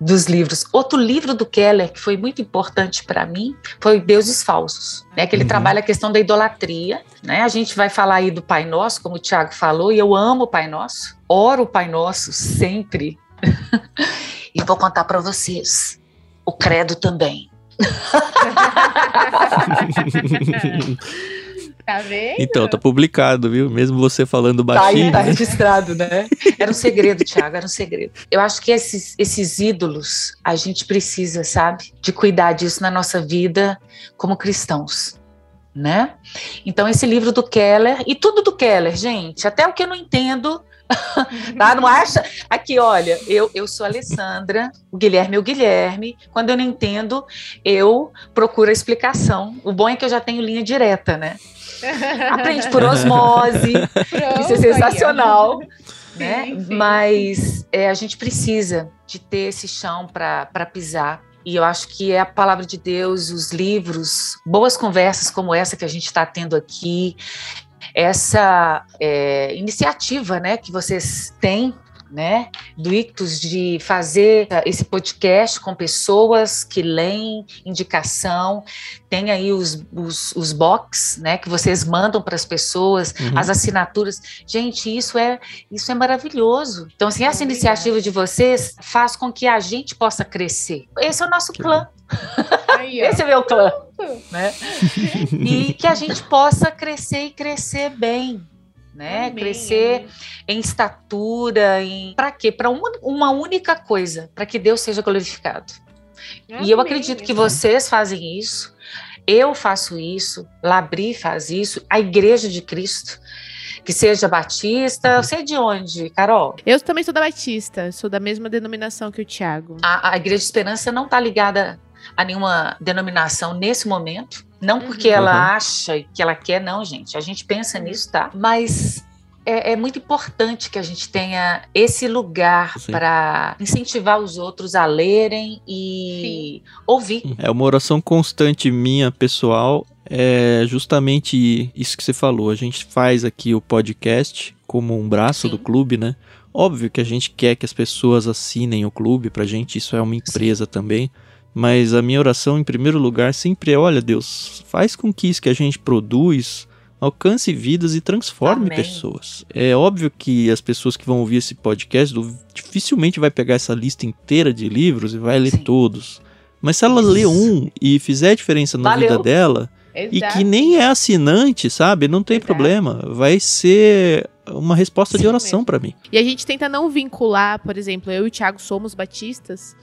dos livros. Outro livro do Keller que foi muito importante para mim foi Deuses Falsos, né? Que ele uhum. trabalha a questão da idolatria, né? A gente vai falar aí do Pai Nosso, como o Tiago falou, e eu amo o Pai Nosso, oro o Pai Nosso sempre. e vou contar para vocês o credo também. Tá vendo? Então, tá publicado, viu? Mesmo você falando baixinho. Tá aí, tá registrado, né? Era um segredo, Thiago, era um segredo. Eu acho que esses, esses ídolos, a gente precisa, sabe, de cuidar disso na nossa vida como cristãos. Né? Então, esse livro do Keller, e tudo do Keller, gente, até o que eu não entendo, tá? Não acha? Aqui, olha, eu, eu sou a Alessandra, o Guilherme é o Guilherme. Quando eu não entendo, eu procuro a explicação. O bom é que eu já tenho linha direta, né? Aprende por osmose. Pronto, isso é sensacional. Né? Sim, sim. Mas é, a gente precisa de ter esse chão para pisar. E eu acho que é a palavra de Deus, os livros, boas conversas como essa que a gente está tendo aqui, essa é, iniciativa né, que vocês têm né, do Ictus de fazer esse podcast com pessoas que leem indicação, tem aí os, os, os box, né, que vocês mandam para as pessoas, uhum. as assinaturas. Gente, isso é isso é maravilhoso. Então, assim, essa iniciativa de vocês faz com que a gente possa crescer. Esse é o nosso clã. Aí, Esse é meu clã. Né? E que a gente possa crescer e crescer bem, né? Amém. Crescer em estatura, em para quê? Para uma, uma única coisa, para que Deus seja glorificado. Amém. E eu acredito que vocês fazem isso. Eu faço isso, Labri faz isso, a Igreja de Cristo que seja batista. Você é de onde, Carol? Eu também sou da Batista, sou da mesma denominação que o Tiago. A, a Igreja de Esperança não está ligada a nenhuma denominação nesse momento. Não porque uhum. ela acha que ela quer, não, gente. A gente pensa nisso, tá? Mas é, é, muito importante que a gente tenha esse lugar para incentivar os outros a lerem e Sim. ouvir. É uma oração constante minha, pessoal. É justamente isso que você falou. A gente faz aqui o podcast como um braço Sim. do clube, né? Óbvio que a gente quer que as pessoas assinem o clube, pra gente isso é uma empresa Sim. também. Mas a minha oração, em primeiro lugar, sempre é: olha, Deus, faz com que isso que a gente produz alcance vidas e transforme Amém. pessoas. É óbvio que as pessoas que vão ouvir esse podcast dificilmente vai pegar essa lista inteira de livros e vai ler Sim. todos. Mas se ela ler um e fizer diferença na Valeu. vida dela, Exato. e que nem é assinante, sabe? Não tem Exato. problema. Vai ser uma resposta Sim, de oração para mim. E a gente tenta não vincular, por exemplo, eu e o Thiago somos batistas.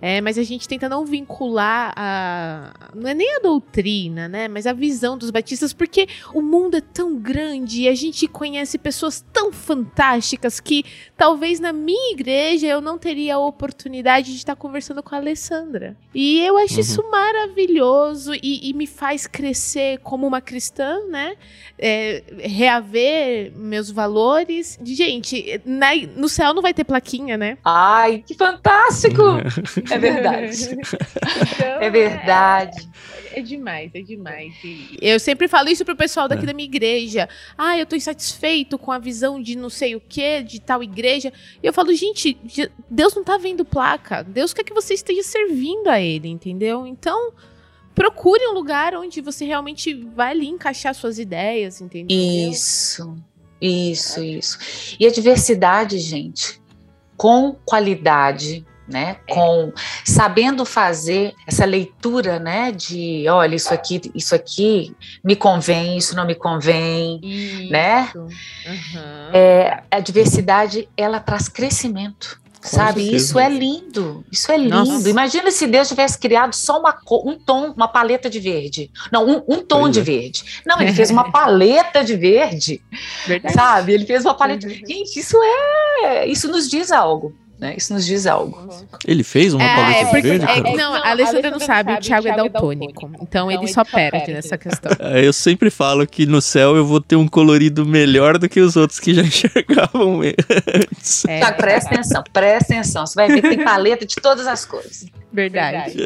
É, mas a gente tenta não vincular a. Não é nem a doutrina, né? Mas a visão dos batistas, porque o mundo é tão grande e a gente conhece pessoas tão fantásticas que talvez na minha igreja eu não teria a oportunidade de estar conversando com a Alessandra. E eu acho uhum. isso maravilhoso e, e, me faz crescer como uma cristã, né? É, reaver meus valores. Gente, na, no céu não vai ter plaquinha, né? Ai, que fantástico! É verdade. Então, É verdade. É, é demais, é demais. Eu sempre falo isso pro pessoal daqui É. da minha igreja. Ah, eu tô insatisfeito com a visão de não sei o que, de tal igreja. E eu falo, gente, Deus não tá vendo placa. Deus quer que você esteja servindo a Ele, entendeu? Então, procure um lugar onde você realmente vai ali encaixar suas ideias, entendeu? Isso, isso, isso. E a diversidade, gente, com qualidade, né? Com sabendo fazer essa leitura, né? De olha, isso aqui, isso aqui me convém, isso não me convém. Isso. Né? Aham. É, a diversidade ela traz crescimento. Sabe, certeza. isso é lindo, isso é lindo. Nossa. Imagina se Deus tivesse criado só uma, co- um tom, uma paleta de verde. Não, um, um tom Pois de é. verde. Não, ele fez uma paleta de verde. Verdade. Sabe? Ele fez uma paleta. Uhum. Gente, isso é. Isso nos diz algo. Né? Isso nos diz algo. Ele fez uma É, paleta é porque, verde, é, não, a Alessandra não sabe, o Thiago é daltônico. Então ele só perde nessa questão. É, Eu sempre falo que no céu eu vou ter um colorido melhor do que os outros que já enxergavam antes. É, Tiago, presta atenção, presta atenção. Você vai ver que tem paleta de todas as cores. Verdade.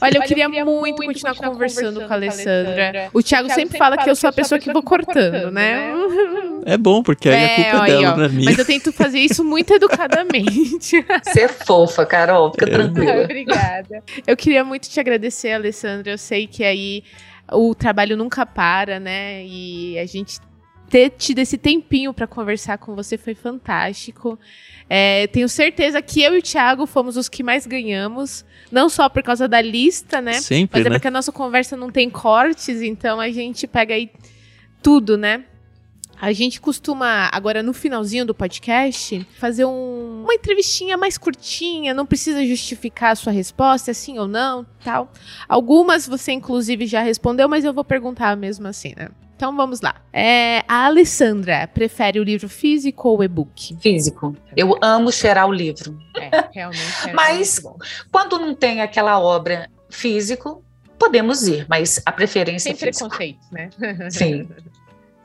Olha, eu queria muito continuar conversando com a Alessandra. O Thiago sempre fala que eu sou a pessoa que vou cortando, né? É bom, porque aí a culpa é, aí, dela, ó. não é minha. Mas eu tento fazer isso muito educadamente. Ser fofa, Carol, fica tranquila. Obrigada. Eu queria muito te agradecer, Alessandra. Eu sei que aí o trabalho nunca para, né? E a gente ter tido esse tempinho para conversar com você foi fantástico. É, tenho certeza que eu e o Thiago fomos os que mais ganhamos, não só por causa da lista, né? Sempre, Mas é né? porque a nossa conversa não tem cortes, então a gente pega aí tudo, né? A gente costuma, agora no finalzinho do podcast, fazer um- uma entrevistinha mais curtinha, não precisa justificar a sua resposta, é sim ou não, tal. Algumas você, inclusive, já respondeu, mas eu vou perguntar mesmo assim, né? Então vamos lá. É, a Alessandra prefere o livro físico ou o e-book? Físico. Eu amo cheirar o livro. É, realmente. é Mas-. Quando não tem aquela obra físico, podemos ir, mas a preferência Sem é físico. preconceitos, né? Sim.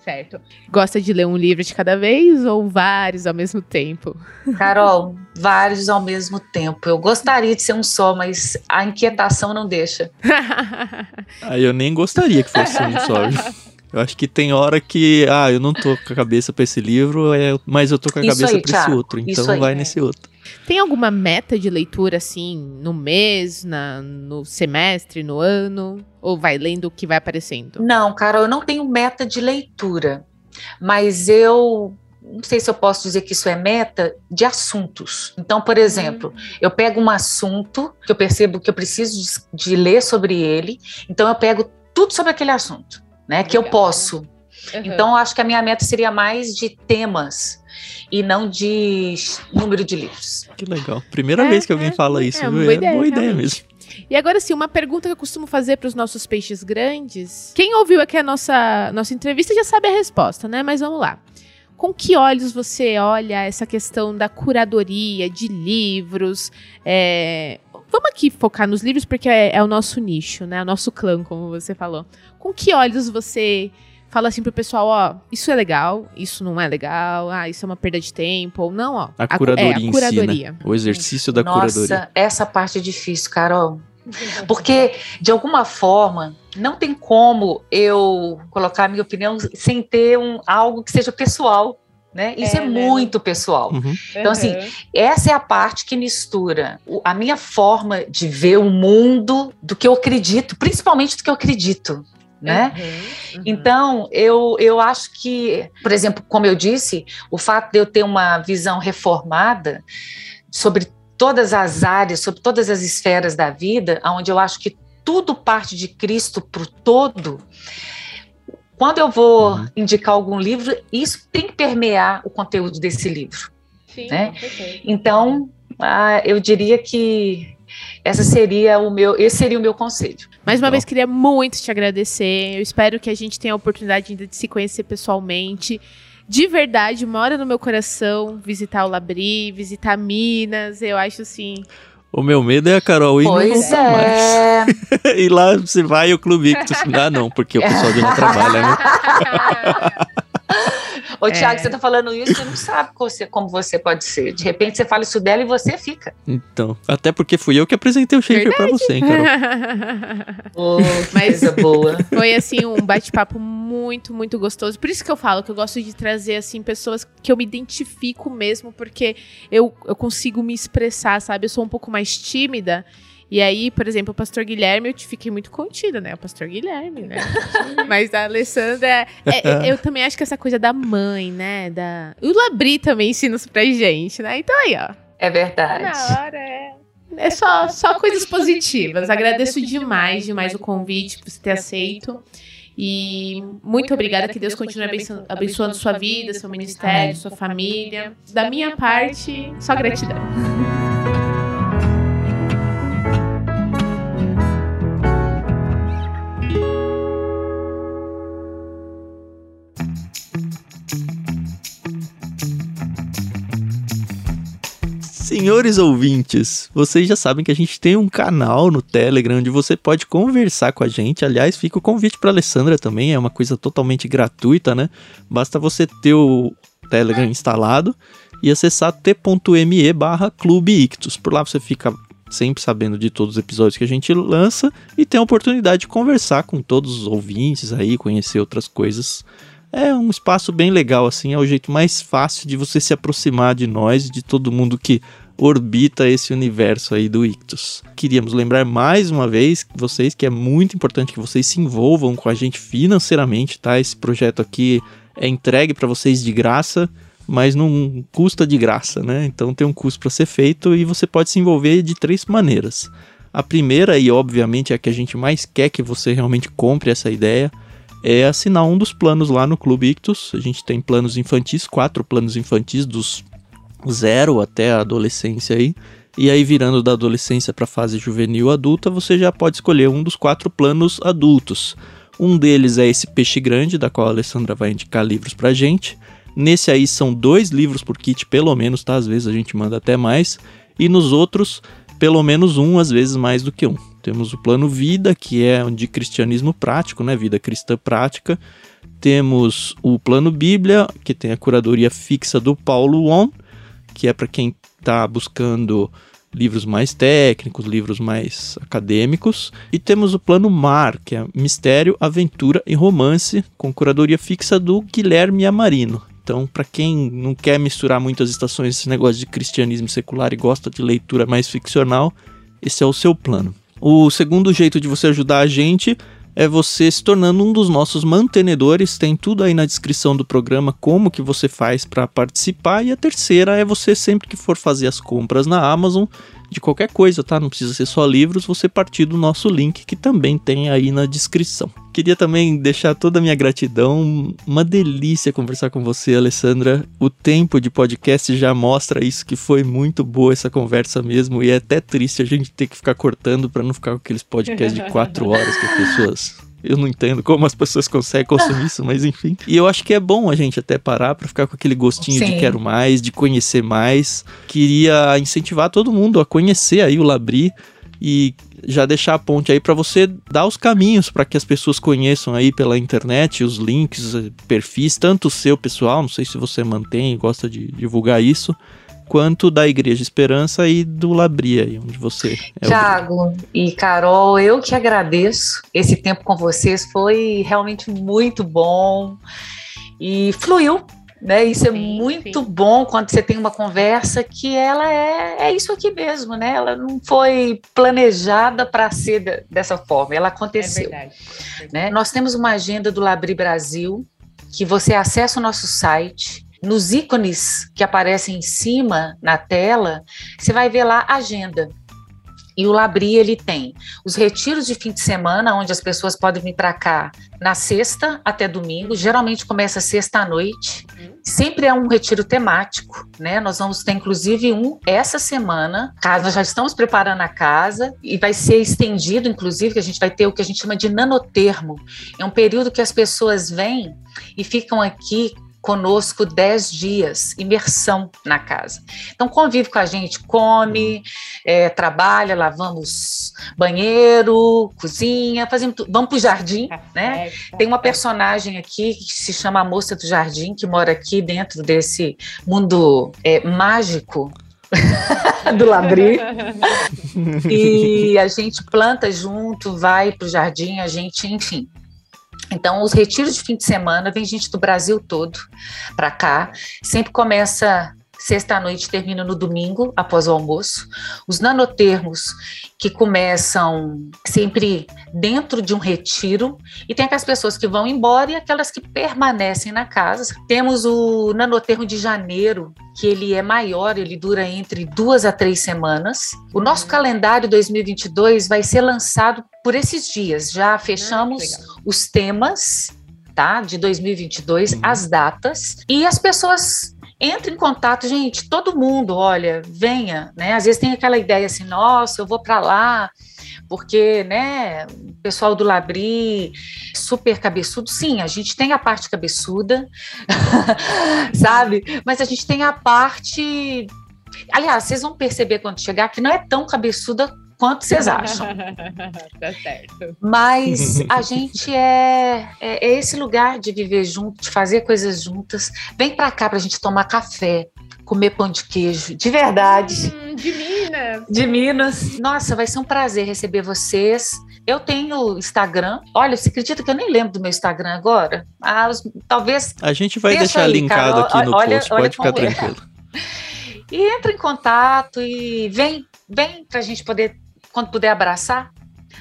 certo. Gosta de ler um livro de cada vez ou vários ao mesmo tempo? Carol, vários ao mesmo tempo. Eu gostaria de ser um só, mas a inquietação não deixa. Aí eu nem gostaria que fosse um só. Eu acho que tem hora que, ah, eu não tô com a cabeça pra esse livro, é, mas eu tô com a Isso cabeça aí, pra esse outro. isso Então aí. vai nesse outro. Tem alguma meta de leitura, assim, no mês, na, no semestre, no ano? Ou vai lendo o que vai aparecendo? Não, Carol, eu não tenho meta de leitura, mas eu não sei se eu posso dizer que isso é meta de assuntos. Então, por exemplo, eu pego um assunto que eu percebo que eu preciso de, de ler sobre ele, então eu pego tudo sobre aquele assunto, né? Que eu Legal. posso. Então, eu acho que a minha meta seria mais de temas e não de número de livros. Que legal. Primeira É, vez que alguém é, fala é isso. uma viu? boa É ideia, boa ideia mesmo. E agora sim, uma pergunta que eu costumo fazer para os nossos peixes grandes. Quem ouviu aqui a nossa, nossa entrevista já sabe a resposta, né? Mas vamos lá. Com que olhos você olha essa questão da curadoria de livros? É, Vamos aqui focar nos livros porque é, é o nosso nicho, né? O nosso clã, como você falou. Com que olhos você fala assim pro pessoal, ó, isso é legal, isso não é legal, ah, isso é uma perda de tempo, ou não, ó. A cu- curadoria é, a curadoria. si, né? O exercício da Nossa, curadoria. essa parte é difícil, Carol. Porque, de alguma forma, não tem como eu colocar a minha opinião sem ter um, algo que seja pessoal. Né? Isso é, É, né? muito pessoal. Uhum. Então, assim, Essa é a parte que mistura a minha forma de ver o mundo do que eu acredito, principalmente do que eu acredito. Né? Uhum, uhum. Então, eu, eu acho que, por exemplo, como eu disse, o fato de eu ter uma visão reformada sobre todas as áreas, sobre todas as esferas da vida, onde eu acho que tudo parte de Cristo para o todo. Quando eu vou Uhum. indicar algum livro, isso tem que permear o conteúdo desse livro. Sim, né? Então, ah, eu diria que essa seria o meu, esse seria o meu conselho. Mais uma Legal. vez, queria muito te agradecer. Eu espero que a gente tenha a oportunidade ainda de se conhecer pessoalmente. De verdade, mora no meu coração visitar o Labri, visitar Minas. Eu acho assim. O meu medo é a Carol ir e não Pois voltar mais. é. e lá você vai o Clube Ictus. Ah, não, porque o pessoal de lá trabalha, né? Ô, Tiago, é... você tá falando isso, você não sabe como você pode ser. De repente você fala isso dela e você fica. Então, até porque fui eu que apresentei o Schaefer pra você, hein, Carol? oh, Mas coisa boa. Foi, assim, um bate-papo muito, muito gostoso. Por isso que eu falo que eu gosto de trazer, assim, pessoas que eu me identifico mesmo, porque eu, eu consigo me expressar, sabe? Eu sou um pouco mais tímida. E aí, por exemplo, o pastor Guilherme, eu te fiquei muito contida, né? O pastor Guilherme, né? Mas a Alessandra. É, é, eu também acho que essa coisa da mãe, né? Da... O Labri também ensina isso pra gente, né? Então aí, ó. É verdade. Na hora é. É só, só coisas positivas. Agradeço demais, demais o convite por você ter aceito. E muito obrigada, que Deus continue abençoando, abençoando sua vida, seu ministério, sua família. Da minha parte, só gratidão. Senhores ouvintes, vocês já sabem que a gente tem um canal no Telegram onde você pode conversar com a gente. Aliás, fica o convite para Alessandra também, é uma coisa totalmente gratuita, né? Basta você ter o Telegram instalado e acessar t.me barra Clube Ictus. Por lá você fica sempre sabendo de todos os episódios que a gente lança e tem a oportunidade de conversar com todos os ouvintes aí, conhecer outras coisas. É um espaço bem legal, assim, é o jeito mais fácil de você se aproximar de nós, de todo mundo que orbita esse universo aí do Ictus. Queríamos lembrar mais uma vez vocês que é muito importante que vocês se envolvam com a gente financeiramente, tá? Esse projeto aqui é entregue para vocês de graça, mas não custa de graça, né? Então tem um custo para ser feito e você pode se envolver de três maneiras. A primeira e obviamente é a que a gente mais quer que você realmente compre essa ideia é assinar um dos planos lá no Clube Ictus. A gente tem planos infantis, quatro planos infantis dos zero até a adolescência aí. E aí, virando da adolescência para a fase juvenil adulta, você já pode escolher um dos quatro planos adultos. Um deles é esse Peixe Grande, da qual a Alessandra vai indicar livros pra gente. Nesse aí são dois livros por kit, pelo menos, tá? Às vezes a gente manda até mais. E nos outros, pelo menos um, às vezes mais do que um. Temos o plano Vida, que é de cristianismo prático, né? Vida cristã prática. Temos o plano Bíblia, que tem a curadoria fixa do Paulo Won que é para quem está buscando livros mais técnicos, livros mais acadêmicos. E temos o Plano Mar, que é mistério, aventura e romance, com curadoria fixa do Guilherme Amarino. Então, para quem não quer misturar muitas estações, esse negócio de cristianismo secular e gosta de leitura mais ficcional, esse é o seu plano. O segundo jeito de você ajudar a gente é você se tornando um dos nossos mantenedores. Tem tudo aí na descrição do programa como que você faz para participar. E a terceira é você sempre que for fazer as compras na Amazon de qualquer coisa, tá? Não precisa ser só livros, você partir do nosso link que também tem aí na descrição. Queria também deixar toda a minha gratidão, uma delícia conversar com você, Alessandra. O tempo de podcast já mostra isso que foi muito boa essa conversa mesmo e é até triste a gente ter que ficar cortando para não ficar com aqueles podcasts de quatro horas que as pessoas eu não entendo como as pessoas conseguem consumir isso, mas enfim. E eu acho que é bom a gente até parar para ficar com aquele gostinho Sim. de quero mais, de conhecer mais. Queria incentivar todo mundo a conhecer aí o Labri e já deixar a ponte aí para você dar os caminhos para que as pessoas conheçam aí pela internet os links, perfis, tanto o seu pessoal, não sei se você mantém e gosta de divulgar isso, quanto da Igreja Esperança e do Labria, onde você é Tiago e Carol, eu que agradeço. Esse tempo com vocês foi realmente muito bom e fluiu. Né? Isso é sim, muito sim. bom quando você tem uma conversa que ela é, é isso aqui mesmo, né? Ela não foi planejada para ser de, dessa forma, ela aconteceu. É verdade, é verdade. Né? Nós temos uma agenda do Labri Brasil que você acessa o nosso site nos ícones que aparecem em cima na tela, você vai ver lá agenda. E o Labri ele tem os retiros de fim de semana, onde as pessoas podem vir para cá na sexta até domingo. Geralmente começa sexta à noite. Sempre é um retiro temático, né? Nós vamos ter inclusive um essa semana. Nós já estamos preparando a casa e vai ser estendido, inclusive, que a gente vai ter o que a gente chama de nanotermo. É um período que as pessoas vêm e ficam aqui conosco 10 dias, imersão na casa. Então, convive com a gente, come, é, trabalha, lavamos banheiro, cozinha, fazemos tudo. Vamos para o jardim, né? Tem uma personagem aqui que se chama a Moça do Jardim, que mora aqui dentro desse mundo é, mágico do Labri. e a gente planta junto, vai para o jardim, a gente, enfim, então, os retiros de fim de semana, vem gente do Brasil todo para cá. Sempre começa sexta-noite, termina no domingo, após o almoço. Os nanotermos, que começam sempre dentro de um retiro, e tem aquelas pessoas que vão embora e aquelas que permanecem na casa. Temos o nanotermo de janeiro, que ele é maior, ele dura entre duas a três semanas. O nosso calendário 2022 vai ser lançado por esses dias. Já fechamos ah, os temas tá, de 2022, uhum. as datas, e as pessoas entre em contato, gente, todo mundo, olha, venha, né? Às vezes tem aquela ideia assim, nossa, eu vou para lá, porque, né, o pessoal do Labri, super cabeçudo, sim, a gente tem a parte cabeçuda, sabe? Mas a gente tem a parte. Aliás, vocês vão perceber quando chegar que não é tão cabeçuda quanto vocês acham. tá certo. Mas a gente é, é, é, esse lugar de viver junto, de fazer coisas juntas. Vem para cá para a gente tomar café, comer pão de queijo, de verdade. Hum, de Minas. De Minas. Nossa, vai ser um prazer receber vocês. Eu tenho Instagram. Olha, você acredita que eu nem lembro do meu Instagram agora? Ah, talvez. A gente vai deixar aí, linkado cara. aqui no olha, post, olha pode ficar é. tranquilo. E entra em contato e vem, vem para a gente poder, quando puder abraçar,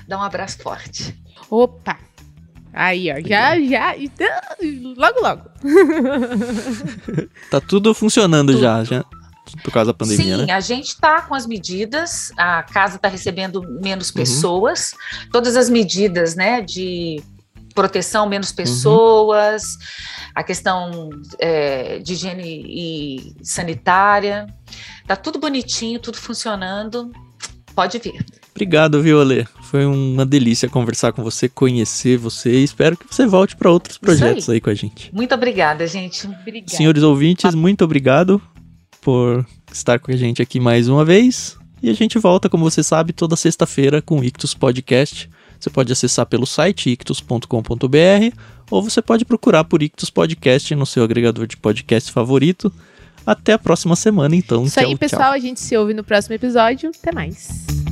dá um abraço forte. Opa! Aí, ó, já, já, logo, logo. tá tudo funcionando tudo. já, já por causa da pandemia, Sim, né? a gente está com as medidas, a casa está recebendo menos uhum. pessoas, uhum. todas as medidas, né, de proteção, menos uhum. pessoas, uhum. a questão é, de higiene e sanitária, tá tudo bonitinho, tudo funcionando, pode vir. Obrigado, Violê. Foi uma delícia conversar com você, conhecer você e espero que você volte para outros projetos aí. aí. com a gente. Muito obrigada, gente. Obrigada. Senhores ouvintes, muito obrigado por estar com a gente aqui mais uma vez. E a gente volta, como você sabe, toda sexta-feira com o Ictus Podcast. Você pode acessar pelo site ictus.com.br ou você pode procurar por Ictus Podcast no seu agregador de podcast favorito. Até a próxima semana, então. Isso tchau, aí, pessoal. Tchau. A gente se ouve no próximo episódio. Até mais.